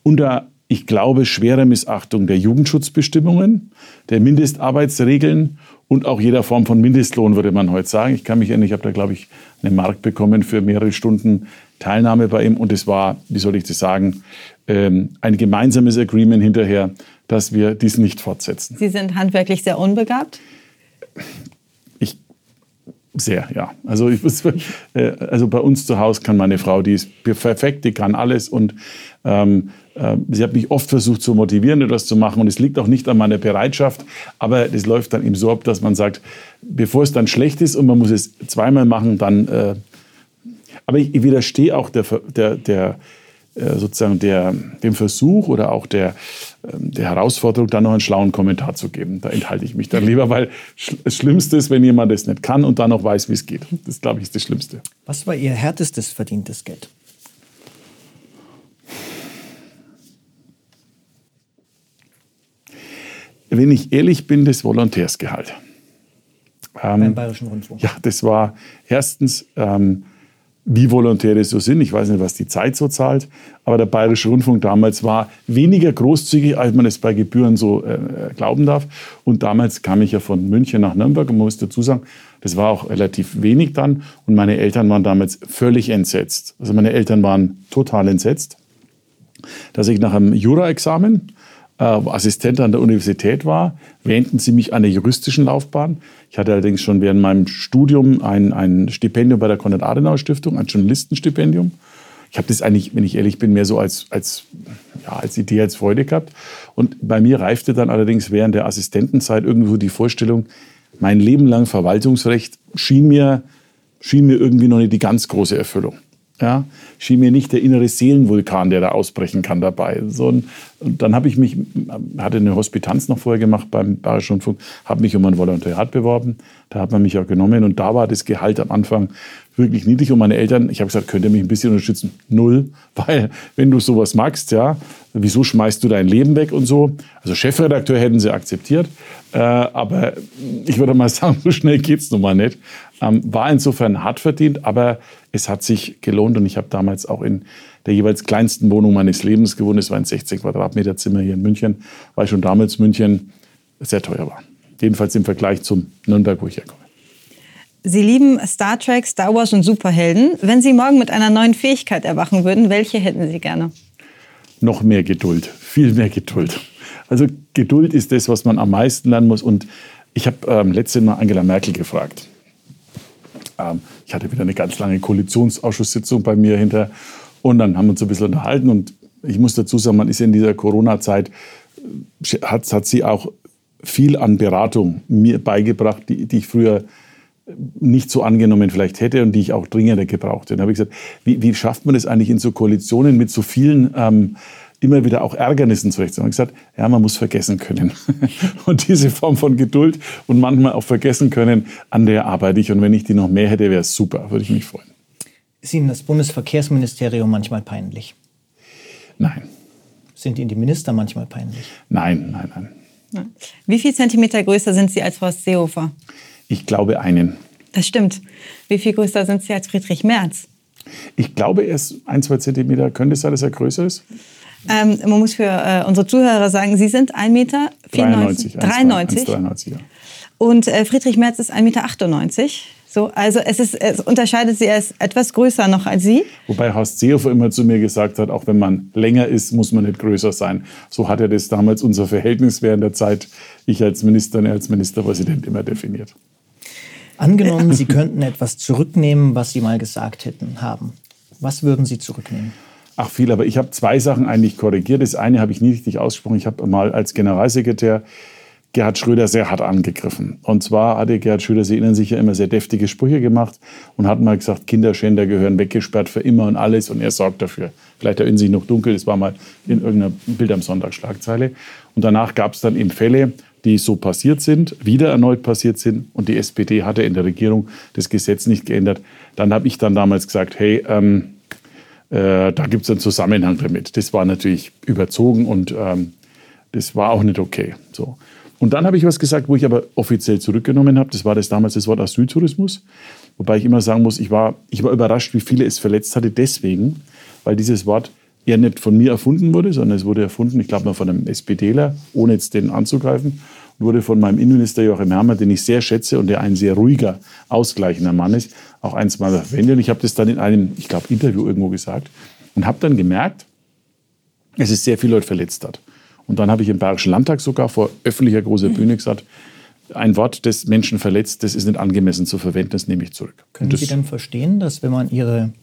Unter ich glaube, schwere Missachtung der Jugendschutzbestimmungen, der Mindestarbeitsregeln und auch jeder Form von Mindestlohn, würde man heute sagen. Ich kann mich erinnern, ich habe da, glaube ich, eine Mark bekommen für mehrere Stunden Teilnahme bei ihm. Und es war, wie soll ich das sagen, ähm, ein gemeinsames Agreement hinterher, dass wir dies nicht fortsetzen. Sie sind handwerklich sehr unbegabt? Ich sehr, ja. Also, ich äh, also bei uns zu Hause kann meine Frau, die ist perfekt, die kann alles und ähm, äh, sie hat mich oft versucht zu motivieren, etwas zu machen und es liegt auch nicht an meiner Bereitschaft, aber das läuft dann eben so ab, dass man sagt, bevor es dann schlecht ist und man muss es zweimal machen, dann. Äh, aber ich, ich widerstehe auch der, der, der äh, sozusagen der, dem Versuch oder auch der, ähm, der Herausforderung, dann noch einen schlauen Kommentar zu geben. Da enthalte ich mich dann lieber, weil das Schlimmste ist, wenn jemand das nicht kann und dann noch weiß, wie es geht. Das, glaube ich, ist das Schlimmste. Was war Ihr härtestes verdientes Geld? Wenn ich ehrlich bin, das Volontärsgehalt. Ähm, Beim Bayerischen Rundfunk. Ja, das war erstens, ähm, wie Volontäre so sind. Ich weiß nicht, was die Zeit so zahlt, aber der Bayerische Rundfunk damals war weniger großzügig, als man es bei Gebühren so äh, glauben darf. Und damals kam ich ja von München nach Nürnberg und man muss dazu sagen, das war auch relativ wenig dann. Und meine Eltern waren damals völlig entsetzt. Also meine Eltern waren total entsetzt, dass ich nach einem Jura-Examen äh, Assistent an der Universität war, wähnten sie mich an der juristischen Laufbahn. Ich hatte allerdings schon während meinem Studium ein, ein Stipendium bei der Konrad-Adenauer-Stiftung, ein Journalistenstipendium. Ich habe das eigentlich, wenn ich ehrlich bin, mehr so als, als, ja, als Idee, als Freude gehabt. Und bei mir reifte dann allerdings während der Assistentenzeit irgendwo die Vorstellung, mein Leben lang Verwaltungsrecht schien mir, schien mir irgendwie noch nicht die ganz große Erfüllung ja, schien mir nicht der innere Seelenvulkan, der da ausbrechen kann dabei. So, und dann habe ich mich, hatte eine Hospitanz noch vorher gemacht beim Bayerischen Rundfunk, habe mich um ein Volontariat beworben. Da hat man mich auch genommen und da war das Gehalt am Anfang wirklich niedrig. Und meine Eltern, ich habe gesagt, könnt ihr mich ein bisschen unterstützen? Null, weil wenn du sowas magst, ja, wieso schmeißt du dein Leben weg und so? Also Chefredakteur hätten sie akzeptiert, äh, aber ich würde mal sagen, so schnell geht's nun mal nicht. Ähm, war insofern hart verdient, aber es hat sich gelohnt und ich habe damals auch in der jeweils kleinsten Wohnung meines Lebens gewohnt. Es war ein 16 Quadratmeter Zimmer hier in München, weil schon damals München sehr teuer war. Jedenfalls im Vergleich zum Nürnberg, wo ich herkomme. Sie lieben Star Trek, Star Wars und Superhelden. Wenn Sie morgen mit einer neuen Fähigkeit erwachen würden, welche hätten Sie gerne? Noch mehr Geduld, viel mehr Geduld. Also Geduld ist das, was man am meisten lernen muss. Und ich habe ähm, letztes Mal Angela Merkel gefragt. Ähm, ich hatte wieder eine ganz lange Koalitionsausschusssitzung bei mir hinter. Und dann haben wir uns ein bisschen unterhalten. Und ich muss dazu sagen, man ist in dieser Corona-Zeit, äh, hat, hat sie auch viel an Beratung mir beigebracht, die, die ich früher nicht so angenommen vielleicht hätte und die ich auch dringender gebraucht hätte. Dann habe ich gesagt, wie, wie schafft man das eigentlich in so Koalitionen mit so vielen ähm, immer wieder auch Ärgernissen. Ich habe gesagt, ja, man muss vergessen können. und diese Form von Geduld und manchmal auch vergessen können, an der arbeite ich. Und wenn ich die noch mehr hätte, wäre es super, würde ich mich freuen. Ist Ihnen das Bundesverkehrsministerium manchmal peinlich? Nein. Sind Ihnen die Minister manchmal peinlich? Nein, nein, nein. Wie viel Zentimeter größer sind Sie als Horst Seehofer? Ich glaube einen. Das stimmt. Wie viel größer sind Sie als Friedrich Merz? Ich glaube, er ist ein, zwei Zentimeter. Könnte es sein, dass er größer ist? Ähm, man muss für äh, unsere Zuhörer sagen, Sie sind 1,94 Meter. 93. 93. 93 ja. Und äh, Friedrich Merz ist 1,98 Meter. So, also es, ist, es unterscheidet sie, er ist etwas größer noch als Sie. Wobei Horst Seehofer immer zu mir gesagt hat, auch wenn man länger ist, muss man nicht größer sein. So hat er das damals unser Verhältnis während der Zeit, ich als Minister, er als Ministerpräsident immer definiert. Angenommen, Sie könnten etwas zurücknehmen, was Sie mal gesagt hätten, haben. Was würden Sie zurücknehmen? Ach viel, aber ich habe zwei Sachen eigentlich korrigiert. Das eine habe ich nie richtig ausgesprochen. Ich habe mal als Generalsekretär Gerhard Schröder sehr hart angegriffen. Und zwar hatte Gerhard Schröder, Sie erinnern sich ja immer, sehr deftige Sprüche gemacht und hat mal gesagt, Kinderschänder gehören weggesperrt für immer und alles und er sorgt dafür. Vielleicht erinnern Sie sich noch dunkel, das war mal in irgendeiner Bild am Sonntag Schlagzeile. Und danach gab es dann eben Fälle, die so passiert sind, wieder erneut passiert sind und die SPD hatte in der Regierung das Gesetz nicht geändert. Dann habe ich dann damals gesagt, hey, ähm, äh, da gibt es einen Zusammenhang damit. Das war natürlich überzogen und ähm, das war auch nicht okay. So. Und dann habe ich was gesagt, wo ich aber offiziell zurückgenommen habe. Das war das damals das Wort Asyltourismus. Wobei ich immer sagen muss, ich war, ich war überrascht, wie viele es verletzt hatte. Deswegen, weil dieses Wort eher nicht von mir erfunden wurde, sondern es wurde erfunden, ich glaube mal von einem SPDler, ohne jetzt den anzugreifen, wurde von meinem Innenminister Joachim Herrmann, den ich sehr schätze und der ein sehr ruhiger, ausgleichender Mann ist, auch eins mal verwendet. Und ich habe das dann in einem, ich glaube, Interview irgendwo gesagt und habe dann gemerkt, es sehr viele Leute verletzt hat. Und dann habe ich im Bayerischen Landtag sogar vor öffentlicher großer Bühne gesagt, ein Wort, das Menschen verletzt, das ist nicht angemessen zu verwenden, das nehme ich zurück. Können Sie denn verstehen, dass wenn man Ihre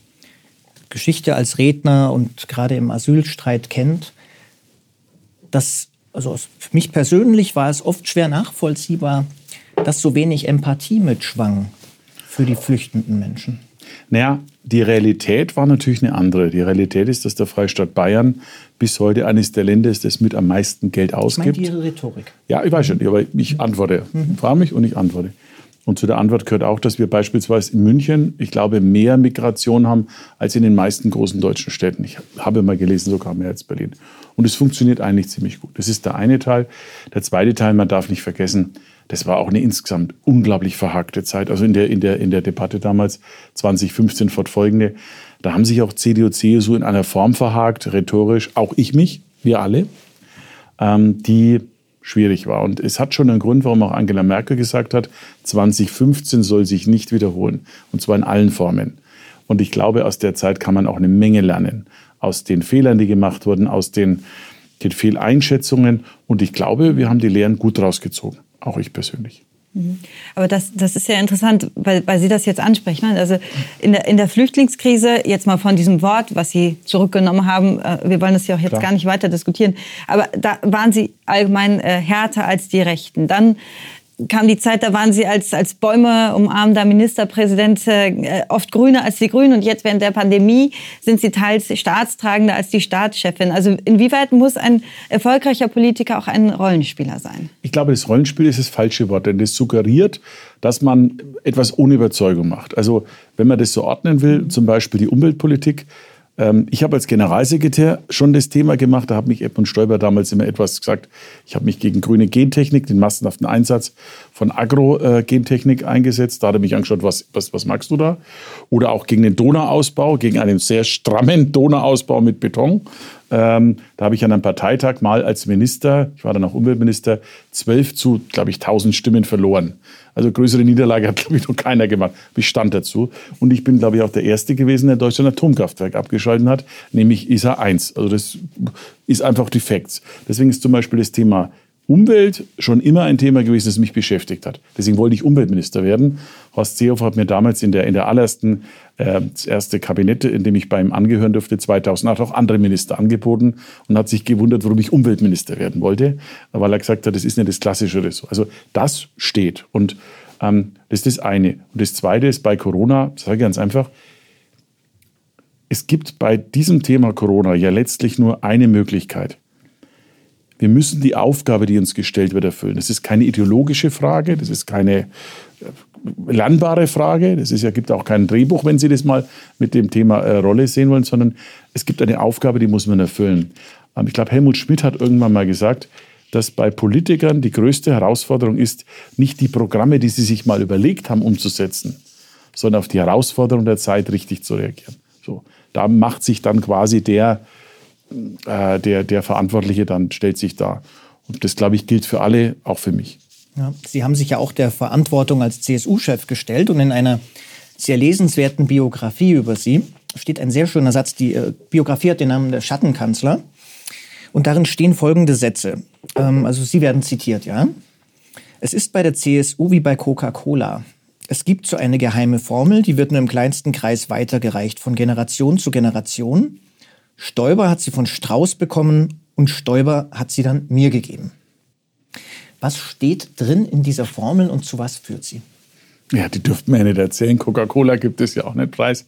Geschichte als Redner und gerade im Asylstreit kennt, dass, also für mich persönlich war es oft schwer nachvollziehbar, dass so wenig Empathie mitschwang für die flüchtenden Menschen? Naja, die Realität war natürlich eine andere. Die Realität ist, dass der Freistaat Bayern bis heute eines der Länder ist, das mit am meisten Geld ausgibt. Ich meine Ihre Rhetorik. Ja, ich weiß schon, aber ich antworte. Mhm. Frage mich und ich antworte. Und zu der Antwort gehört auch, dass wir beispielsweise in München, ich glaube, mehr Migration haben als in den meisten großen deutschen Städten. Ich habe mal gelesen, sogar mehr als Berlin. Und es funktioniert eigentlich ziemlich gut. Das ist der eine Teil. Der zweite Teil, man darf nicht vergessen, das war auch eine insgesamt unglaublich verhakte Zeit. Also in der, in der, in der Debatte damals, 2015 fortfolgende, da haben sich auch CDU, CSU in einer Form verhakt, rhetorisch, auch ich mich, wir alle, ähm, die schwierig war. Und es hat schon einen Grund, warum auch Angela Merkel gesagt hat, 2015 soll sich nicht wiederholen. Und zwar in allen Formen. Und ich glaube, aus der Zeit kann man auch eine Menge lernen. Aus den Fehlern, die gemacht wurden, aus den, den Fehleinschätzungen. Und ich glaube, wir haben die Lehren gut rausgezogen auch ich persönlich. Mhm. Aber das, das ist ja interessant, weil, weil Sie das jetzt ansprechen. Ne? Also in der, in der Flüchtlingskrise, jetzt mal von diesem Wort, was Sie zurückgenommen haben, äh, wir wollen das ja auch jetzt Klar. gar nicht weiter diskutieren, aber da waren Sie allgemein äh, härter als die Rechten. Dann kam die Zeit, da waren Sie als, als Bäume umarmender Ministerpräsident äh, oft grüner als die Grünen und jetzt während der Pandemie sind Sie teils staatstragender als die Staatschefin. Also inwieweit muss ein erfolgreicher Politiker auch ein Rollenspieler sein? Ich glaube, das Rollenspiel ist das falsche Wort, denn das suggeriert, dass man etwas ohne Überzeugung macht. Also wenn man das so ordnen will, zum Beispiel die Umweltpolitik, ich habe als Generalsekretär schon das Thema gemacht. Da hat mich Edmund Stoiber damals immer etwas gesagt. Ich habe mich gegen grüne Gentechnik, den massenhaften Einsatz von Agro-Gentechnik eingesetzt. Da hat er mich angeschaut, was, was, was magst du da? Oder auch gegen den Donauausbau, gegen einen sehr strammen Donauausbau mit Beton. Ähm, da habe ich an einem Parteitag mal als Minister, ich war dann auch Umweltminister, zwölf zu, glaube ich, tausend Stimmen verloren. Also größere Niederlage hat, glaube ich, noch keiner gemacht. Ich stand dazu. Und ich bin, glaube ich, auch der Erste gewesen, der Deutschland Atomkraftwerk abgeschalten hat, nämlich ISA 1. Also das ist einfach die Facts. Deswegen ist zum Beispiel das Thema Umwelt schon immer ein Thema gewesen, das mich beschäftigt hat. Deswegen wollte ich Umweltminister werden. Horst Seehofer hat mir damals in der, in der allerersten, äh, das erste Kabinett, in dem ich bei ihm angehören durfte, 2008 auch andere Minister angeboten und hat sich gewundert, warum ich Umweltminister werden wollte, weil er gesagt hat, das ist nicht das klassische Ressort. Also das steht und ähm, das ist das eine. Und das zweite ist bei Corona, sage ich ganz einfach, es gibt bei diesem Thema Corona ja letztlich nur eine Möglichkeit. Wir müssen die Aufgabe, die uns gestellt wird, erfüllen. Das ist keine ideologische Frage, das ist keine äh, lernbare Frage. Das ja, gibt auch kein Drehbuch, wenn Sie das mal mit dem Thema äh, Rolle sehen wollen, sondern es gibt eine Aufgabe, die muss man erfüllen. Ähm, ich glaube, Helmut Schmidt hat irgendwann mal gesagt, dass bei Politikern die größte Herausforderung ist, nicht die Programme, die sie sich mal überlegt haben, umzusetzen, sondern auf die Herausforderung der Zeit richtig zu reagieren. So, da macht sich dann quasi der, äh, der, der Verantwortliche dann stellt sich da. Und das, glaube ich, gilt für alle, auch für mich. Ja, Sie haben sich ja auch der Verantwortung als CSU-Chef gestellt und in einer sehr lesenswerten Biografie über Sie steht ein sehr schöner Satz. Die äh, Biografie hat den Namen der Schattenkanzler. Und darin stehen folgende Sätze. Ähm, also Sie werden zitiert, ja. Es ist bei der CSU wie bei Coca-Cola. Es gibt so eine geheime Formel, die wird nur im kleinsten Kreis weitergereicht, von Generation zu Generation. Stoiber hat sie von Strauß bekommen und Stoiber hat sie dann mir gegeben. Was steht drin in dieser Formel und zu was führt sie? Ja, die dürften mir ja nicht erzählen. Coca-Cola gibt es ja auch nicht preis.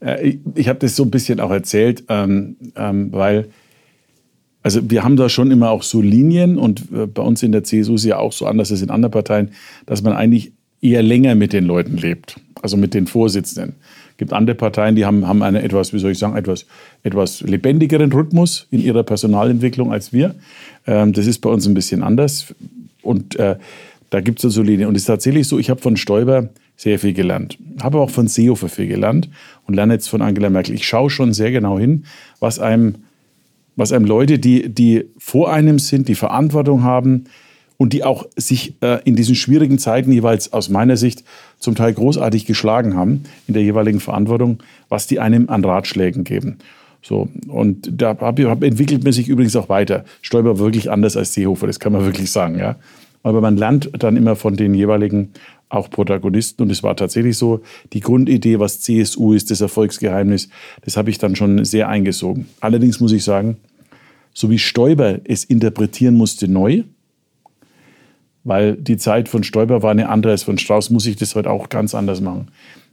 Äh, ich, habe das so ein bisschen auch erzählt, ähm, ähm, weil also wir haben da schon immer auch so Linien und äh, bei uns in der CSU ist es ja auch so anders als in anderen Parteien, dass man eigentlich eher länger mit den Leuten lebt, also mit den Vorsitzenden. Gibt andere Parteien, die haben, haben einen etwas, wie soll ich sagen, etwas, etwas lebendigeren Rhythmus in ihrer Personalentwicklung als wir. Ähm, das ist bei uns ein bisschen anders. Und äh, da gibt es so Linien. Und es ist tatsächlich so, ich habe von Stoiber sehr viel gelernt. Habe auch von Seehofer viel gelernt und lerne jetzt von Angela Merkel. Ich schaue schon sehr genau hin, was einem was einem Leute, die, die vor einem sind, die Verantwortung haben und die auch sich äh, in diesen schwierigen Zeiten jeweils aus meiner Sicht zum Teil großartig geschlagen haben in der jeweiligen Verantwortung, was die einem an Ratschlägen geben. So, und da hab, hab, entwickelt man sich übrigens auch weiter. Stoiber wirklich anders als Seehofer, das kann man wirklich sagen. Ja? Aber man lernt dann immer von den jeweiligen auch Protagonisten. Und es war tatsächlich so, die Grundidee, was CSU ist, das Erfolgsgeheimnis, das habe ich dann schon sehr eingesogen. Allerdings muss ich sagen, so wie Stoiber es interpretieren musste neu, weil die Zeit von Stoiber war eine andere als von Strauß, muss ich das heute auch ganz anders machen.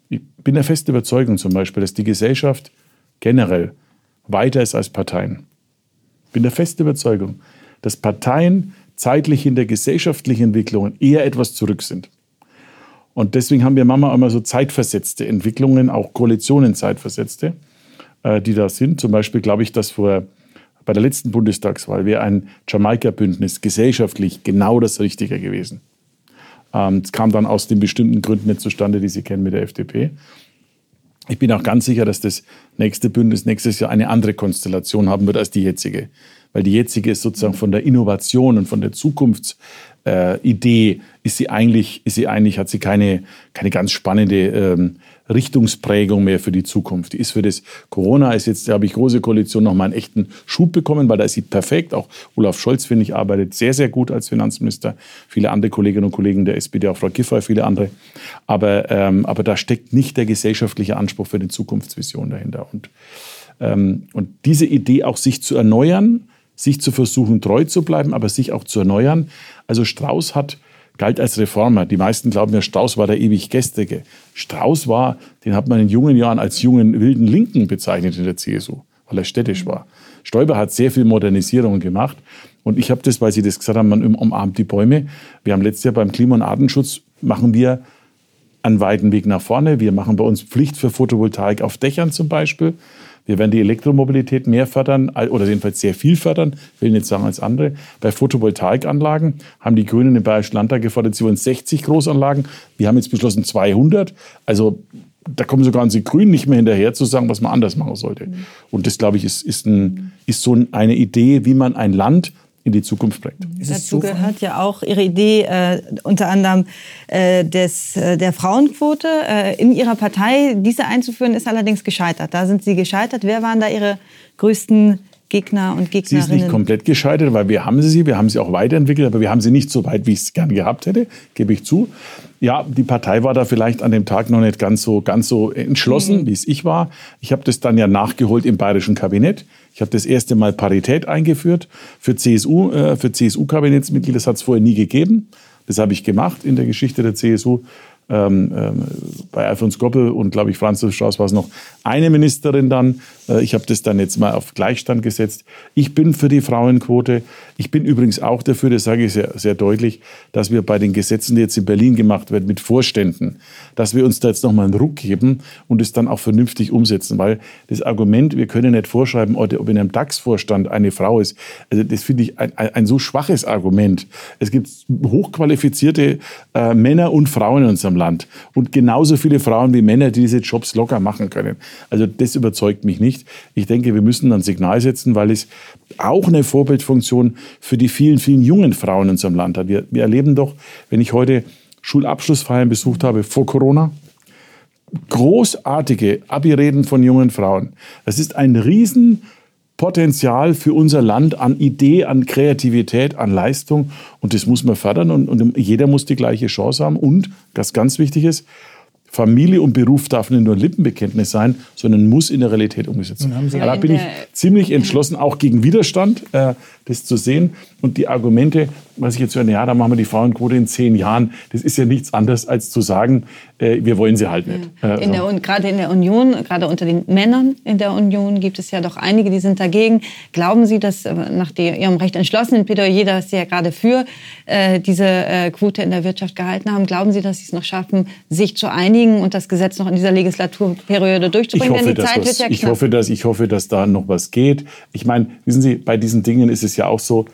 Ich bin der festen Überzeugung zum Beispiel, dass die Gesellschaft generell weiter ist als Parteien. Ich bin der festen Überzeugung, dass Parteien zeitlich in der gesellschaftlichen Entwicklung eher etwas zurück sind. Und deswegen haben wir Mama immer so zeitversetzte Entwicklungen, auch Koalitionen zeitversetzte, äh, die da sind. Zum Beispiel glaube ich, dass vor bei der letzten Bundestagswahl wäre ein Jamaika-Bündnis gesellschaftlich genau das Richtige gewesen. Ähm, es kam dann aus den bestimmten Gründen nicht zustande, die Sie kennen mit der FDP. Ich bin auch ganz sicher, dass das nächste Bündnis nächstes Jahr eine andere Konstellation haben wird als die jetzige. Weil die jetzige ist sozusagen von der Innovation und von der Zukunfts, äh, ist sie eigentlich, ist sie eigentlich, hat sie keine, keine ganz spannende ähm, Richtungsprägung mehr für die Zukunft. Die ist für das Corona ist jetzt, da habe ich große Koalition noch mal einen echten Schub bekommen, weil da ist sie perfekt. Auch Olaf Scholz, finde ich, arbeitet sehr, sehr gut als Finanzminister. Viele andere Kolleginnen und Kollegen der SPD, auch Frau Giffey, viele andere. Aber, ähm, aber da steckt nicht der gesellschaftliche Anspruch für eine Zukunftsvision dahinter. Und, ähm, und diese Idee auch sich zu erneuern, sich zu versuchen, treu zu bleiben, aber sich auch zu erneuern. Also Strauß hat, galt als Reformer. Die meisten glauben ja, Strauß war der ewig Gestrige. Strauß war, den hat man in jungen Jahren als jungen wilden Linken bezeichnet in der CSU, weil er städtisch war. Stoiber hat sehr viel Modernisierung gemacht. Und ich habe das, weil Sie das gesagt haben, man umarmt die Bäume. Wir haben letztes Jahr beim Klima- und Artenschutz machen wir einen weiten Weg nach vorne. Wir machen bei uns Pflicht für Photovoltaik auf Dächern zum Beispiel. Wir werden die Elektromobilität mehr fördern oder jedenfalls sehr viel fördern, will nicht sagen als andere. Bei Photovoltaikanlagen haben die Grünen im Bayerischen Landtag gefordert, sie wollen 60 Großanlagen. Wir haben jetzt beschlossen 200. Also da kommen sogar unsere Grünen nicht mehr hinterher zu sagen, was man anders machen sollte. Und das, glaube ich, ist, ist, ein, ist so eine Idee, wie man ein Land in die Zukunft bringt. Dazu gehört ja auch Ihre Idee, äh, unter anderem äh, des, äh, der Frauenquote äh, in Ihrer Partei. Diese einzuführen ist allerdings gescheitert. Da sind Sie gescheitert. Wer waren da Ihre größten Gegner und Gegnerinnen? Sie ist nicht komplett gescheitert, weil wir haben sie, wir haben sie auch weiterentwickelt, aber wir haben sie nicht so weit, wie ich es gerne gehabt hätte, gebe ich zu. Ja, die Partei war da vielleicht an dem Tag noch nicht ganz so, ganz so entschlossen, mhm. wie es ich war. Ich habe das dann ja nachgeholt im bayerischen Kabinett. Ich habe das erste Mal Parität eingeführt für CSU, äh, für CSU-Kabinettsmitglieder. Das hat es vorher nie gegeben. Das habe ich gemacht in der Geschichte der CSU. Ähm, ähm, bei Alfons Goppel und, glaube ich, Franz Strauß war es noch eine Ministerin dann. Äh, ich habe das dann jetzt mal auf Gleichstand gesetzt. Ich bin für die Frauenquote. Ich bin übrigens auch dafür, das sage ich sehr, sehr deutlich, dass wir bei den Gesetzen, die jetzt in Berlin gemacht werden, mit Vorständen, dass wir uns da jetzt nochmal einen Ruck geben und es dann auch vernünftig umsetzen. Weil das Argument, wir können nicht vorschreiben, ob in einem DAX-Vorstand eine Frau ist, also das finde ich ein, ein, so schwaches Argument. Es gibt hochqualifizierte äh, Männer und Frauen in unserem Land und genauso viele Frauen wie Männer, die diese Jobs locker machen können. Also das überzeugt mich nicht. Ich denke, wir müssen ein Signal setzen, weil es auch eine Vorbildfunktion für die vielen, vielen jungen Frauen in unserem Land hat. Wir, wir erleben doch, wenn ich heute Schulabschlussfeiern besucht habe vor Corona, großartige Abi-Reden von jungen Frauen. Das ist ein Riesenpotenzial für unser Land an Idee, an Kreativität, an Leistung. Und das muss man fördern und, und jeder muss die gleiche Chance haben. Und, was ganz wichtig ist, Familie und Beruf darf nicht nur ein Lippenbekenntnis sein, sondern muss in der Realität umgesetzt werden. Ja, da bin ich ziemlich entschlossen, auch gegen Widerstand, äh, das zu sehen. Und die Argumente, was ich jetzt höre, ja, da machen wir die Frauenquote in zehn Jahren, das ist ja nichts anderes, als zu sagen, äh, wir wollen sie halt nicht. Äh, in so. der, gerade in der Union, gerade unter den Männern in der Union gibt es ja doch einige, die sind dagegen. Glauben Sie, dass äh, nach der, Ihrem recht entschlossenen Plädoyer, das Sie ja gerade für äh, diese äh, Quote in der Wirtschaft gehalten haben, glauben Sie, dass Sie es noch schaffen, sich zu einigen und das Gesetz noch in dieser Legislaturperiode durchzubringen? Ich hoffe, Denn die Zeit was, wird ja knapp. Ich hoffe, dass, ich hoffe, dass da noch was geht. Ich meine, wissen Sie, bei diesen Dingen ist es ja auch so,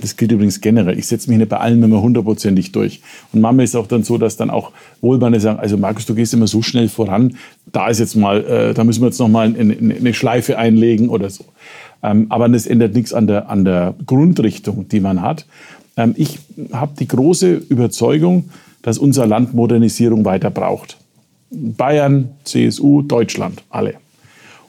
das gilt übrigens generell. Ich setze mich nicht bei allen immer hundertprozentig durch. Und manchmal ist es auch dann so, dass dann auch Wohlbeine sagen, also Markus, du gehst immer so schnell voran, da ist jetzt mal, äh, da müssen wir jetzt noch mal eine, eine Schleife einlegen oder so. Ähm, aber das ändert nichts an der, an der Grundrichtung, die man hat. Ähm, ich habe die große Überzeugung, dass unser Land Modernisierung weiter braucht. Bayern, CSU, Deutschland, alle.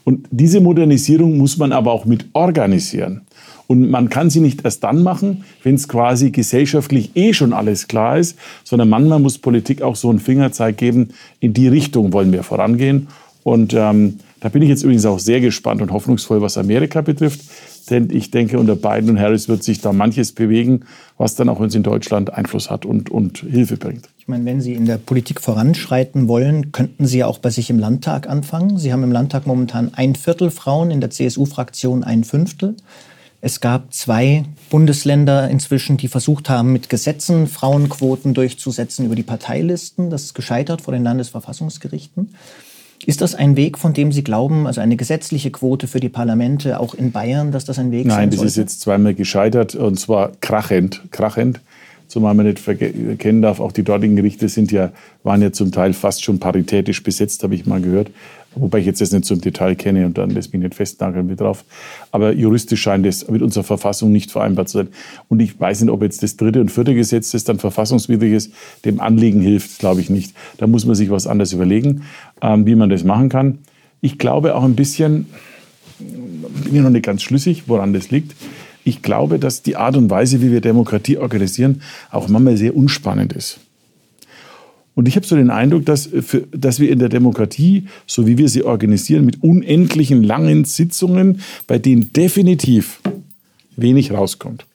Und diese Modernisierung muss man aber auch mit organisieren. Und man kann sie nicht erst dann machen, wenn es quasi gesellschaftlich eh schon alles klar ist, sondern manchmal muss Politik auch so einen Fingerzeig geben, in die Richtung wollen wir vorangehen. Und ähm, da bin ich jetzt übrigens auch sehr gespannt und hoffnungsvoll, was Amerika betrifft. Denn ich denke, unter Biden und Harris wird sich da manches bewegen, was dann auch uns in Deutschland Einfluss hat und, und Hilfe bringt. Ich meine, wenn Sie in der Politik voranschreiten wollen, könnten Sie ja auch bei sich im Landtag anfangen. Sie haben im Landtag momentan ein Viertel Frauen, in der CSU-Fraktion ein Fünftel. Es gab zwei Bundesländer inzwischen, die versucht haben, mit Gesetzen Frauenquoten durchzusetzen über die Parteilisten. Das ist gescheitert vor den Landesverfassungsgerichten. Ist das ein Weg, von dem Sie glauben, also eine gesetzliche Quote für die Parlamente, auch in Bayern, dass das ein Weg Nein, sein das ist jetzt zweimal gescheitert und zwar krachend. krachend. Zumal man nicht verkennen darf, auch die dortigen Gerichte sind ja, waren ja zum Teil fast schon paritätisch besetzt, habe ich mal gehört. Wobei ich jetzt das nicht so im Detail kenne und dann lässt mich nicht festnageln mit drauf. Aber juristisch scheint es mit unserer Verfassung nicht vereinbart zu sein. Und ich weiß nicht, ob jetzt das dritte und vierte Gesetz, das dann verfassungswidrig ist, dem Anliegen hilft, glaube ich nicht. Da muss man sich was anderes überlegen, ähm, wie man das machen kann. Ich glaube auch ein bisschen, bin ich noch nicht ganz schlüssig, woran das liegt. Ich glaube, dass die Art und Weise, wie wir Demokratie organisieren, auch manchmal sehr unspannend ist. Und ich habe so den Eindruck, dass, für, dass wir in der Demokratie, so wie wir sie organisieren, mit unendlichen langen Sitzungen, bei denen definitiv wenig rauskommt.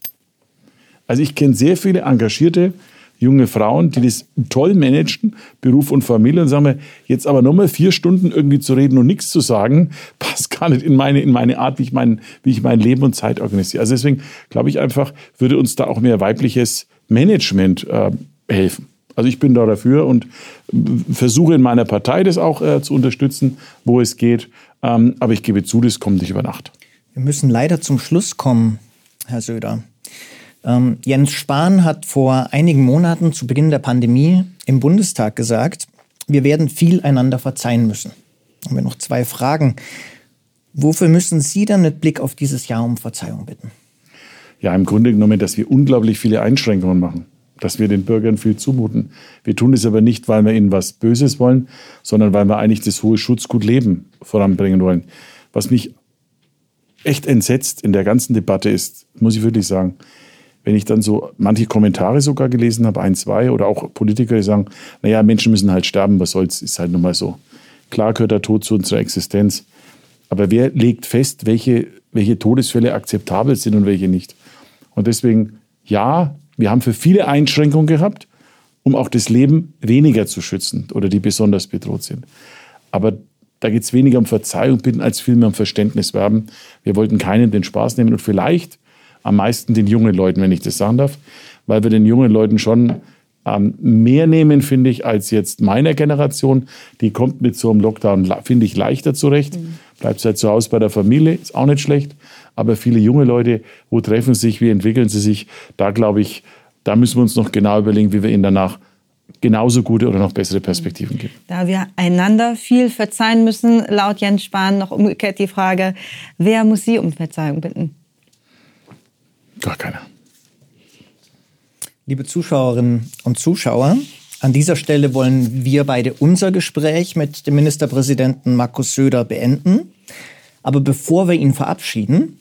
Also ich kenne sehr viele engagierte junge Frauen, die das toll managen, Beruf und Familie, und sagen mir, jetzt aber nochmal vier Stunden irgendwie zu reden und nichts zu sagen, passt gar nicht in meine, in meine Art, wie ich, mein, wie ich mein Leben und Zeit organisiere. Also deswegen glaube ich einfach, würde uns da auch mehr weibliches Management äh, helfen. Also ich bin da dafür und versuche in meiner Partei das auch äh, zu unterstützen, wo es geht. Ähm, aber ich gebe zu, das kommt nicht über Nacht. Wir müssen leider zum Schluss kommen, Herr Söder. Ähm, Jens Spahn hat vor einigen Monaten zu Beginn der Pandemie im Bundestag gesagt, wir werden viel einander verzeihen müssen. Haben wir noch zwei Fragen. Wofür müssen Sie dann mit Blick auf dieses Jahr um Verzeihung bitten? Ja, im Grunde genommen, dass wir unglaublich viele Einschränkungen machen dass wir den Bürgern viel zumuten. Wir tun es aber nicht, weil wir ihnen was Böses wollen, sondern weil wir eigentlich das hohe Schutzgut Leben voranbringen wollen. Was mich echt entsetzt in der ganzen Debatte ist, muss ich wirklich sagen, wenn ich dann so manche Kommentare sogar gelesen habe, ein, zwei, oder auch Politiker, die sagen, naja, Menschen müssen halt sterben, was soll's, ist halt nun mal so. Klar gehört der Tod zu unserer Existenz. Aber wer legt fest, welche, welche Todesfälle akzeptabel sind und welche nicht? Und deswegen, ja, wir haben für viele Einschränkungen gehabt, um auch das Leben weniger zu schützen oder die besonders bedroht sind. Aber da geht es weniger um Verzeihung bitten, als vielmehr um Verständnis werben. Wir wollten keinen den Spaß nehmen und vielleicht am meisten den jungen Leuten, wenn ich das sagen darf, weil wir den jungen Leuten schon ähm, mehr nehmen, finde ich, als jetzt meiner Generation. Die kommt mit so einem Lockdown, finde ich, leichter zurecht. Mhm. Bleibt halt zu Hause bei der Familie, ist auch nicht schlecht aber viele junge Leute, wo treffen sie sich, wie entwickeln sie sich, da glaube ich, da müssen wir uns noch genau überlegen, wie wir ihnen danach genauso gute oder noch bessere Perspektiven geben. Da wir einander viel verzeihen müssen, laut Jens Spahn noch umgekehrt die Frage, wer muss Sie um Verzeihung bitten? Gar keiner. Liebe Zuschauerinnen und Zuschauer, an dieser Stelle wollen wir beide unser Gespräch mit dem Ministerpräsidenten Markus Söder beenden. Aber bevor wir ihn verabschieden,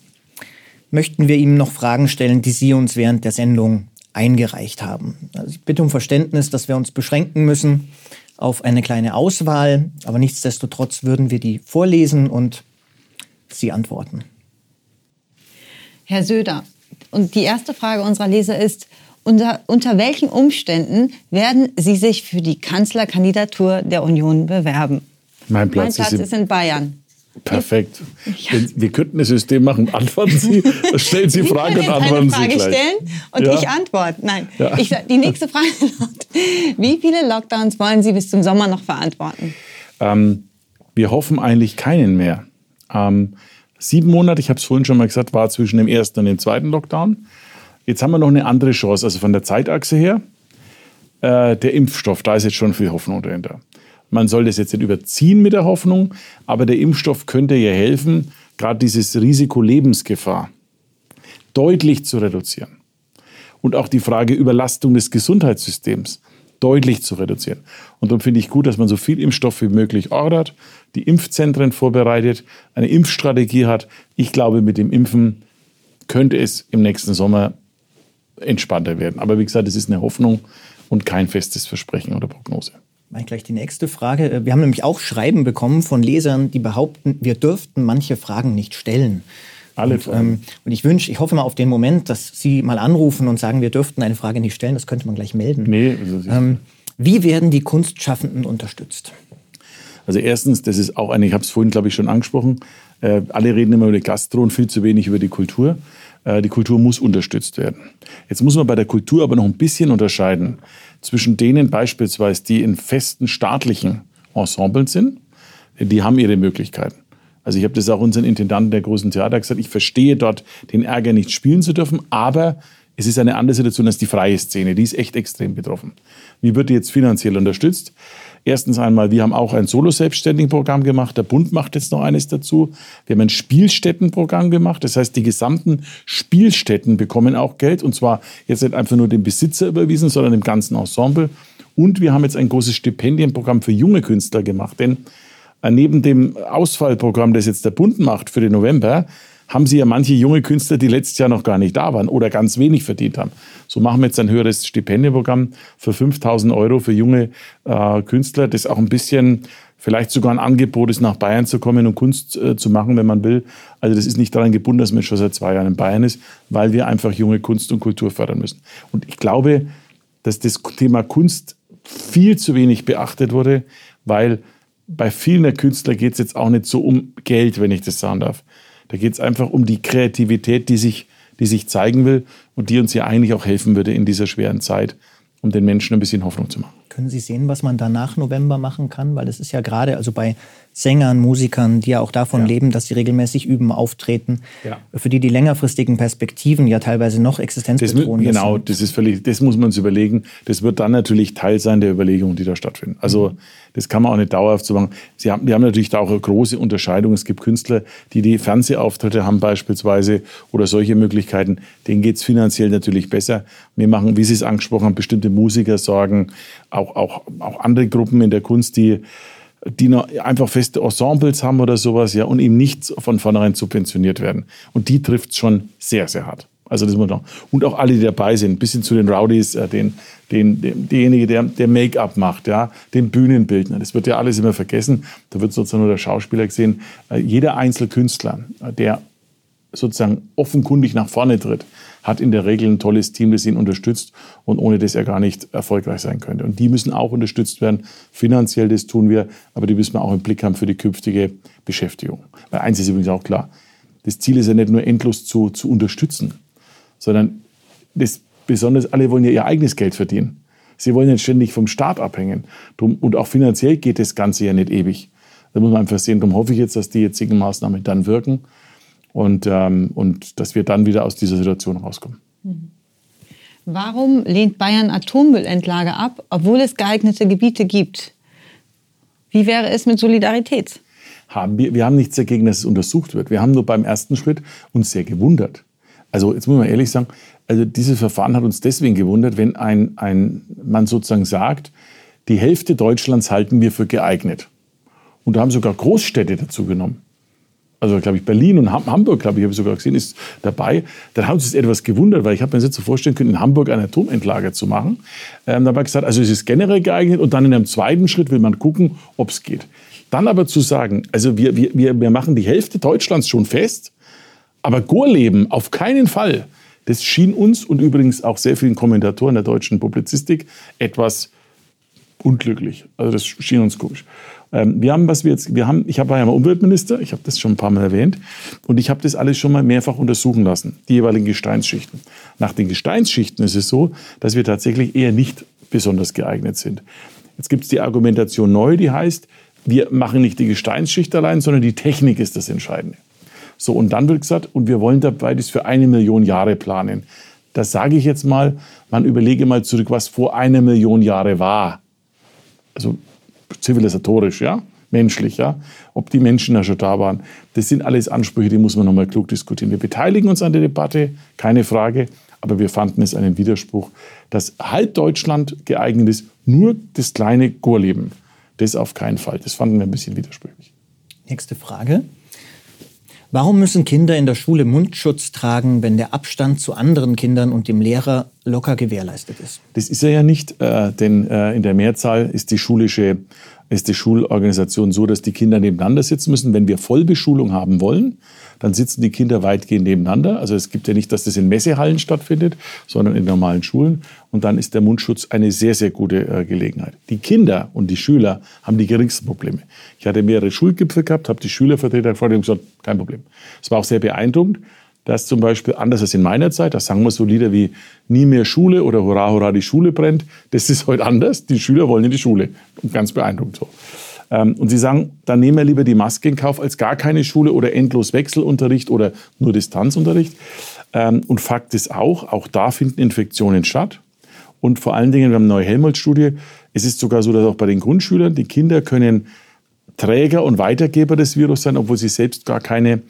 möchten wir ihm noch Fragen stellen, die Sie uns während der Sendung eingereicht haben. Also ich bitte um Verständnis, dass wir uns beschränken müssen auf eine kleine Auswahl, aber nichtsdestotrotz würden wir die vorlesen und Sie antworten. Herr Söder, und die erste Frage unserer Leser ist, unter, unter welchen Umständen werden Sie sich für die Kanzlerkandidatur der Union bewerben? Mein Platz, mein Platz ist, in Bayern. Perfekt. Ja. Wir könnten ein System machen. Antworten Sie, stellen Sie Fragen und antworten Frage Sie gleich. stellen und ja. ich antworte. Nein. Ja. Ich, die nächste Frage lautet, wie viele Lockdowns wollen Sie bis zum Sommer noch verantworten? Ähm, wir hoffen eigentlich keinen mehr. Ähm, sieben Monate, ich habe es vorhin schon mal gesagt, war zwischen dem ersten und dem zweiten Lockdown. Jetzt haben wir noch eine andere Chance, also von der Zeitachse her. Äh, der Impfstoff, da ist jetzt schon viel Hoffnung dahinter. Man soll das jetzt nicht überziehen mit der Hoffnung, aber der Impfstoff könnte ja helfen, gerade dieses Risiko Lebensgefahr deutlich zu reduzieren. Und auch die Frage Überlastung des Gesundheitssystems deutlich zu reduzieren. Und darum finde ich gut, dass man so viel Impfstoff wie möglich ordert, die Impfzentren vorbereitet, eine Impfstrategie hat. Ich glaube, mit dem Impfen könnte es im nächsten Sommer entspannter werden. Aber wie gesagt, es ist eine Hoffnung und kein festes Versprechen oder Prognose. Mal gleich die nächste Frage. Wir haben nämlich auch Schreiben bekommen von Lesern, die behaupten, wir dürften manche Fragen nicht stellen. Alle und, ähm, und ich wünsche, ich hoffe mal auf den Moment, dass Sie mal anrufen und sagen, wir dürften eine Frage nicht stellen. Das könnte man gleich melden. Nee, also ähm, wie werden die Kunstschaffenden unterstützt? Also erstens, das ist auch eine, ich habe es vorhin, glaube ich, schon angesprochen, äh, alle reden immer über die Gastro und viel zu wenig über die Kultur. Äh, die Kultur muss unterstützt werden. Jetzt muss man bei der Kultur aber noch ein bisschen unterscheiden zwischen denen beispielsweise, die in festen staatlichen Ensemblen sind, die haben ihre Möglichkeiten. Also ich habe das auch unseren Intendanten der großen Theater gesagt, ich verstehe dort den Ärger nicht spielen zu dürfen, aber es ist eine andere Situation als die freie Szene, die ist echt extrem betroffen. Wie wird die jetzt finanziell unterstützt? Erstens einmal, wir haben auch ein Solo-Selbstständigen-Programm gemacht. Der Bund macht jetzt noch eines dazu. Wir haben ein Spielstättenprogramm gemacht. Das heißt, die gesamten Spielstätten bekommen auch Geld. Und zwar jetzt nicht einfach nur dem Besitzer überwiesen, sondern dem ganzen Ensemble. Und wir haben jetzt ein großes Stipendienprogramm für junge Künstler gemacht. Denn äh, neben dem Ausfallprogramm, das jetzt der Bund macht für den November, haben sie ja manche junge Künstler, die letztes Jahr noch gar nicht da waren oder ganz wenig verdient haben. So machen wir jetzt ein höheres Stipendienprogramm für 5000 Euro für junge äh, Künstler, das auch ein bisschen vielleicht sogar ein Angebot ist, nach Bayern zu kommen und Kunst äh, zu machen, wenn man will. Also das ist nicht daran gebunden, dass man schon seit zwei Jahren in Bayern ist, weil wir einfach junge Kunst und Kultur fördern müssen. Und ich glaube, dass das Thema Kunst viel zu wenig beachtet wurde, weil bei vielen der Künstler geht es jetzt auch nicht so um Geld, wenn ich das sagen darf. Da geht es einfach um die Kreativität, die sich, die sich zeigen will und die uns ja eigentlich auch helfen würde in dieser schweren Zeit, um den Menschen ein bisschen Hoffnung zu machen. Können Sie sehen, was man danach November machen kann? Weil es ist ja gerade, also bei Sängern, Musikern, die ja auch davon ja. leben, dass sie regelmäßig üben, auftreten, ja. für die die längerfristigen Perspektiven ja teilweise noch existenzbedrohend sind. Genau, das ist völlig, das muss man sich überlegen. Das wird dann natürlich Teil sein der Überlegungen, die da stattfinden. Also mhm. Das kann man auch nicht dauerhaft so machen. Sie haben, wir haben natürlich da auch eine große Unterscheidung. Es gibt Künstler, die die Fernsehauftritte haben beispielsweise oder solche Möglichkeiten. Denen geht es finanziell natürlich besser. Wir machen, wie Sie es angesprochen haben, bestimmte Musiker sorgen, auch, auch, auch andere Gruppen in der Kunst, die die noch einfach feste Ensembles haben oder sowas, ja, und eben nicht von vornherein subventioniert werden. Und die trifft es schon sehr, sehr hart. Also das muss man Und auch alle, die dabei sind, bis hin zu den Rowdies, äh, den, den, den, derjenige, der, der Make-up macht, ja, den Bühnenbildner. Das wird ja alles immer vergessen. Da wird sozusagen nur der Schauspieler gesehen. Äh, jeder Einzelkünstler, äh, der sozusagen offenkundig nach vorne tritt, hat in der Regel ein tolles Team, das ihn unterstützt und ohne das er gar nicht erfolgreich sein könnte. Und die müssen auch unterstützt werden. Finanziell, das tun wir, aber die müssen wir auch im Blick haben für die künftige Beschäftigung. Weil eins ist übrigens auch klar, das Ziel ist ja nicht nur endlos zu, zu unterstützen, sondern das besonders alle wollen ja ihr eigenes Geld verdienen. Sie wollen nicht ständig vom Staat abhängen. Und auch finanziell geht das Ganze ja nicht ewig. Da muss man einfach sehen, darum hoffe ich jetzt, dass die jetzigen Maßnahmen dann wirken und, ähm, und dass wir dann wieder aus dieser Situation rauskommen. Mhm. Warum lehnt Bayern Atommüllendlage ab, obwohl es geeignete Gebiete gibt? Wie wäre es mit Solidarität? Haben wir, wir haben nichts dagegen, dass es untersucht wird. Wir haben nur beim ersten Schritt uns sehr gewundert. Also jetzt muss man ehrlich sagen, also dieses Verfahren hat uns deswegen gewundert, wenn ein, ein, man sozusagen sagt, die Hälfte Deutschlands halten wir für geeignet. Und da haben sogar Großstädte dazu genommen also glaube ich Berlin und Hamburg, glaube ich, habe ich sogar gesehen, ist dabei. Dann haben sie sich etwas gewundert, weil ich habe mir jetzt so vorstellen können, in Hamburg ein Atomendlager zu machen. Ähm, da habe ich gesagt, also es ist generell geeignet und dann in einem zweiten Schritt will man gucken, ob es geht. Dann aber zu sagen, also wir, wir, wir machen die Hälfte Deutschlands schon fest, aber Gorleben auf keinen Fall. Das schien uns und übrigens auch sehr vielen Kommentatoren der deutschen Publizistik etwas unglücklich. Also das schien uns komisch. Ähm, wir haben, was wir jetzt, wir haben, ich war ja mal Umweltminister, ich habe das schon ein paar Mal erwähnt, und ich habe das alles schon mal mehrfach untersuchen lassen, die jeweiligen Gesteinsschichten. Nach den Gesteinsschichten ist es so, dass wir tatsächlich eher nicht besonders geeignet sind. Jetzt gibt es die Argumentation neu, die heißt, wir machen nicht die Gesteinsschicht allein, sondern die Technik ist das Entscheidende. So, und dann wird gesagt, und wir wollen dabei das für eine Million Jahre planen. Das sage ich jetzt mal, man überlege mal zurück, was vor einer Million Jahre war. Also zivilisatorisch, ja, menschlich, ja, ob die Menschen da schon da waren. Das sind alles Ansprüche, die muss man nochmal klug diskutieren. Wir beteiligen uns an der Debatte, keine Frage, aber wir fanden es einen Widerspruch, dass halb Deutschland geeignet ist, nur das kleine Gorleben. Das auf keinen Fall. Das fanden wir ein bisschen widersprüchlich. Nächste Frage. Warum müssen Kinder in der Schule Mundschutz tragen, wenn der Abstand zu anderen Kindern und dem Lehrer locker gewährleistet ist? Das ist er ja nicht, äh, denn äh, in der Mehrzahl ist die schulische ist die Schulorganisation so, dass die Kinder nebeneinander sitzen müssen. Wenn wir Vollbeschulung haben wollen, dann sitzen die Kinder weitgehend nebeneinander. Also es gibt ja nicht, dass das in Messehallen stattfindet, sondern in normalen Schulen. Und dann ist der Mundschutz eine sehr, sehr gute äh, Gelegenheit. Die Kinder und die Schüler haben die geringsten Probleme. Ich hatte mehrere Schulgipfel gehabt, habe die Schülervertreter vor dem gesagt, kein Problem. Es war auch sehr beeindruckend dass zum Beispiel, anders als in meiner Zeit, da sagen wir so Lieder wie Nie mehr Schule oder Hurra, Hurra, die Schule brennt. Das ist heute anders. Die Schüler wollen in die Schule. Ganz beeindruckend so. Ähm, und sie sagen, dann nehmen wir lieber die Maske in Kauf als gar keine Schule oder endlos Wechselunterricht oder nur Distanzunterricht. Ähm, und Fakt ist auch, auch da finden Infektionen statt. Und vor allen Dingen, wir haben eine neue Helmholtz-Studie. Es ist sogar so, dass auch bei den Grundschülern die Kinder können Träger und Weitergeber des Virus sein, obwohl sie selbst gar keine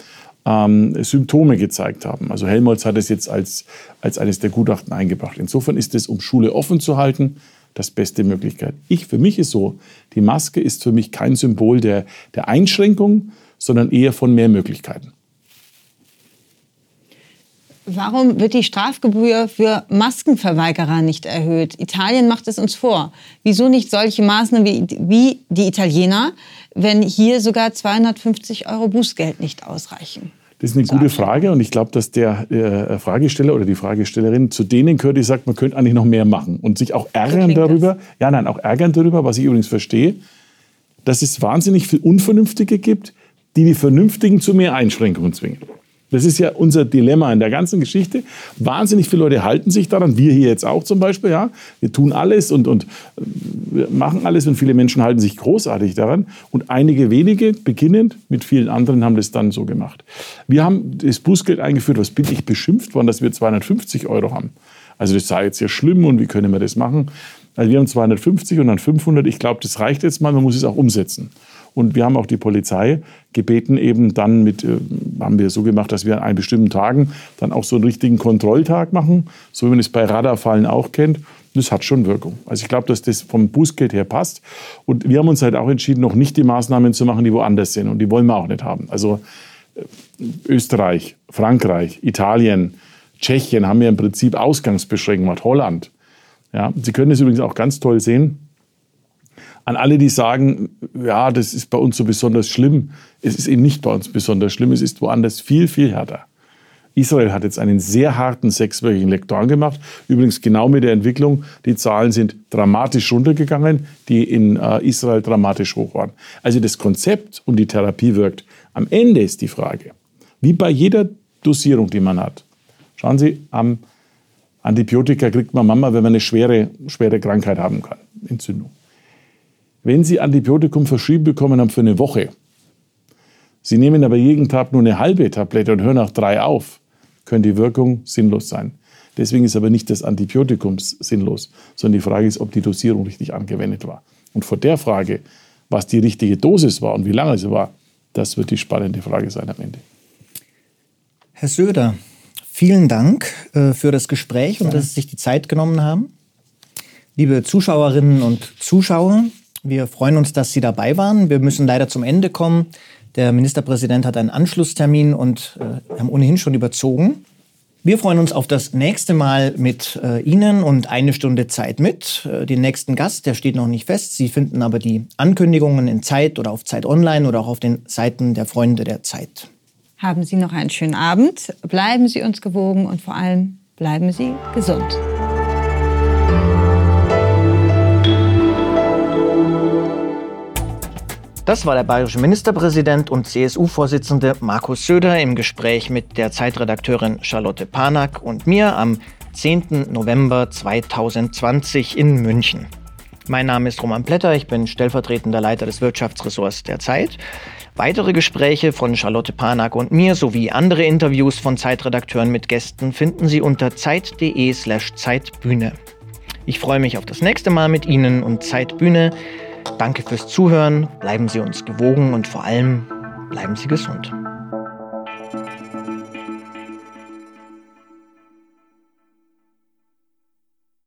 ähm, Symptome gezeigt haben. Also Helmholtz hat es jetzt als, als eines der Gutachten eingebracht. Insofern ist es, um Schule offen zu halten, das beste Möglichkeit. Ich, für mich ist so, die Maske ist für mich kein Symbol der, der Einschränkung, sondern eher von mehr Möglichkeiten. Warum wird die Strafgebühr für Maskenverweigerer nicht erhöht? Italien macht es uns vor. Wieso nicht solche Maßnahmen wie, wie die Italiener, wenn hier sogar 250 Euro Bußgeld nicht ausreichen? Das ist eine gute Frage und ich glaube, dass der äh, Fragesteller oder die Fragestellerin zu denen gehört, die sagt, man könnte eigentlich noch mehr machen und sich auch ärgern darüber. Das. Ja, nein, auch ärgern darüber, was ich übrigens verstehe, dass es wahnsinnig viel Unvernünftige gibt, die die Vernünftigen zu mehr Einschränkungen zwingen. Das ist ja unser Dilemma in der ganzen Geschichte. Wahnsinnig viele Leute halten sich daran, wir hier jetzt auch zum Beispiel, ja. Wir tun alles und, und machen alles und viele Menschen halten sich großartig daran. Und einige wenige, beginnend mit vielen anderen, haben das dann so gemacht. Wir haben das Bußgeld eingeführt, was bin ich beschimpft worden, dass wir 250 Euro haben. Also das sei jetzt ja schlimm und wie können wir das machen? Also wir haben 250 und dann 500. Ich glaube, das reicht jetzt mal, man muss es auch umsetzen. Und wir haben auch die Polizei gebeten, eben dann mit, äh, haben wir so gemacht, dass wir an bestimmten Tagen dann auch so einen richtigen Kontrolltag machen, so wie man es bei Radarfallen auch kennt. Das hat schon Wirkung. Also ich glaube, dass das vom Bußgeld her passt. Und wir haben uns halt auch entschieden, noch nicht die Maßnahmen zu machen, die woanders sind. Und die wollen wir auch nicht haben. Also äh, Österreich, Frankreich, Italien, Tschechien haben ja im Prinzip Ausgangsbeschränkungen, Holland. Ja, Sie können es übrigens auch ganz toll sehen an alle, die sagen, ja, das ist bei uns so besonders schlimm. Es ist eben nicht bei uns besonders schlimm, es ist woanders viel, viel härter. Israel hat jetzt einen sehr harten sechswöchigen Lockdown gemacht. Übrigens genau mit der Entwicklung. Die Zahlen sind dramatisch runtergegangen, die in äh, Israel dramatisch hoch waren. Also das Konzept und die Therapie wirkt. Am Ende ist die Frage, wie bei jeder Dosierung, die man hat. Schauen Sie, am Antibiotika kriegt man Mama, wenn man eine schwere, schwere Krankheit haben kann, Entzündung. Wenn Sie Antibiotikum verschrieben bekommen haben für eine Woche, Sie nehmen aber jeden Tag nur eine halbe Tablette und hören nach drei auf, könnte die Wirkung sinnlos sein. Deswegen ist aber nicht das Antibiotikum sinnlos, sondern die Frage ist, ob die Dosierung richtig angewendet war. Und vor der Frage, was die richtige Dosis war und wie lange sie war, das wird die spannende Frage sein am Ende. Herr Söder, vielen Dank äh, für das Gespräch und dass Sie sich die Zeit genommen haben. Liebe Zuschauerinnen und Zuschauer, wir freuen uns, dass Sie dabei waren. Wir müssen leider zum Ende kommen. Der Ministerpräsident hat einen Anschlusstermin und äh, haben ohnehin schon überzogen. Wir freuen uns auf das nächste Mal mit äh, Ihnen und eine Stunde Zeit mit. Äh, den nächsten Gast, der steht noch nicht fest. Sie finden aber die Ankündigungen in Zeit oder auf Zeit Online oder auch auf den Seiten der Freunde der Zeit. Haben Sie noch einen schönen Abend. Bleiben Sie uns gewogen und vor allem bleiben Sie gesund. Das war der bayerische Ministerpräsident und CSU-Vorsitzende Markus Söder im Gespräch mit der Zeitredakteurin Charlotte Panak und mir am 10. November 2020 in München. Mein Name ist Roman Plätter, ich bin stellvertretender Leiter des Wirtschaftsressorts der Zeit. Weitere Gespräche von Charlotte Panak und mir sowie andere Interviews von Zeitredakteuren mit Gästen finden Sie unter zeit.de/zeitbühne. Ich freue mich auf das nächste Mal mit Ihnen und Zeitbühne Danke fürs Zuhören, bleiben Sie uns gewogen und vor allem bleiben Sie gesund.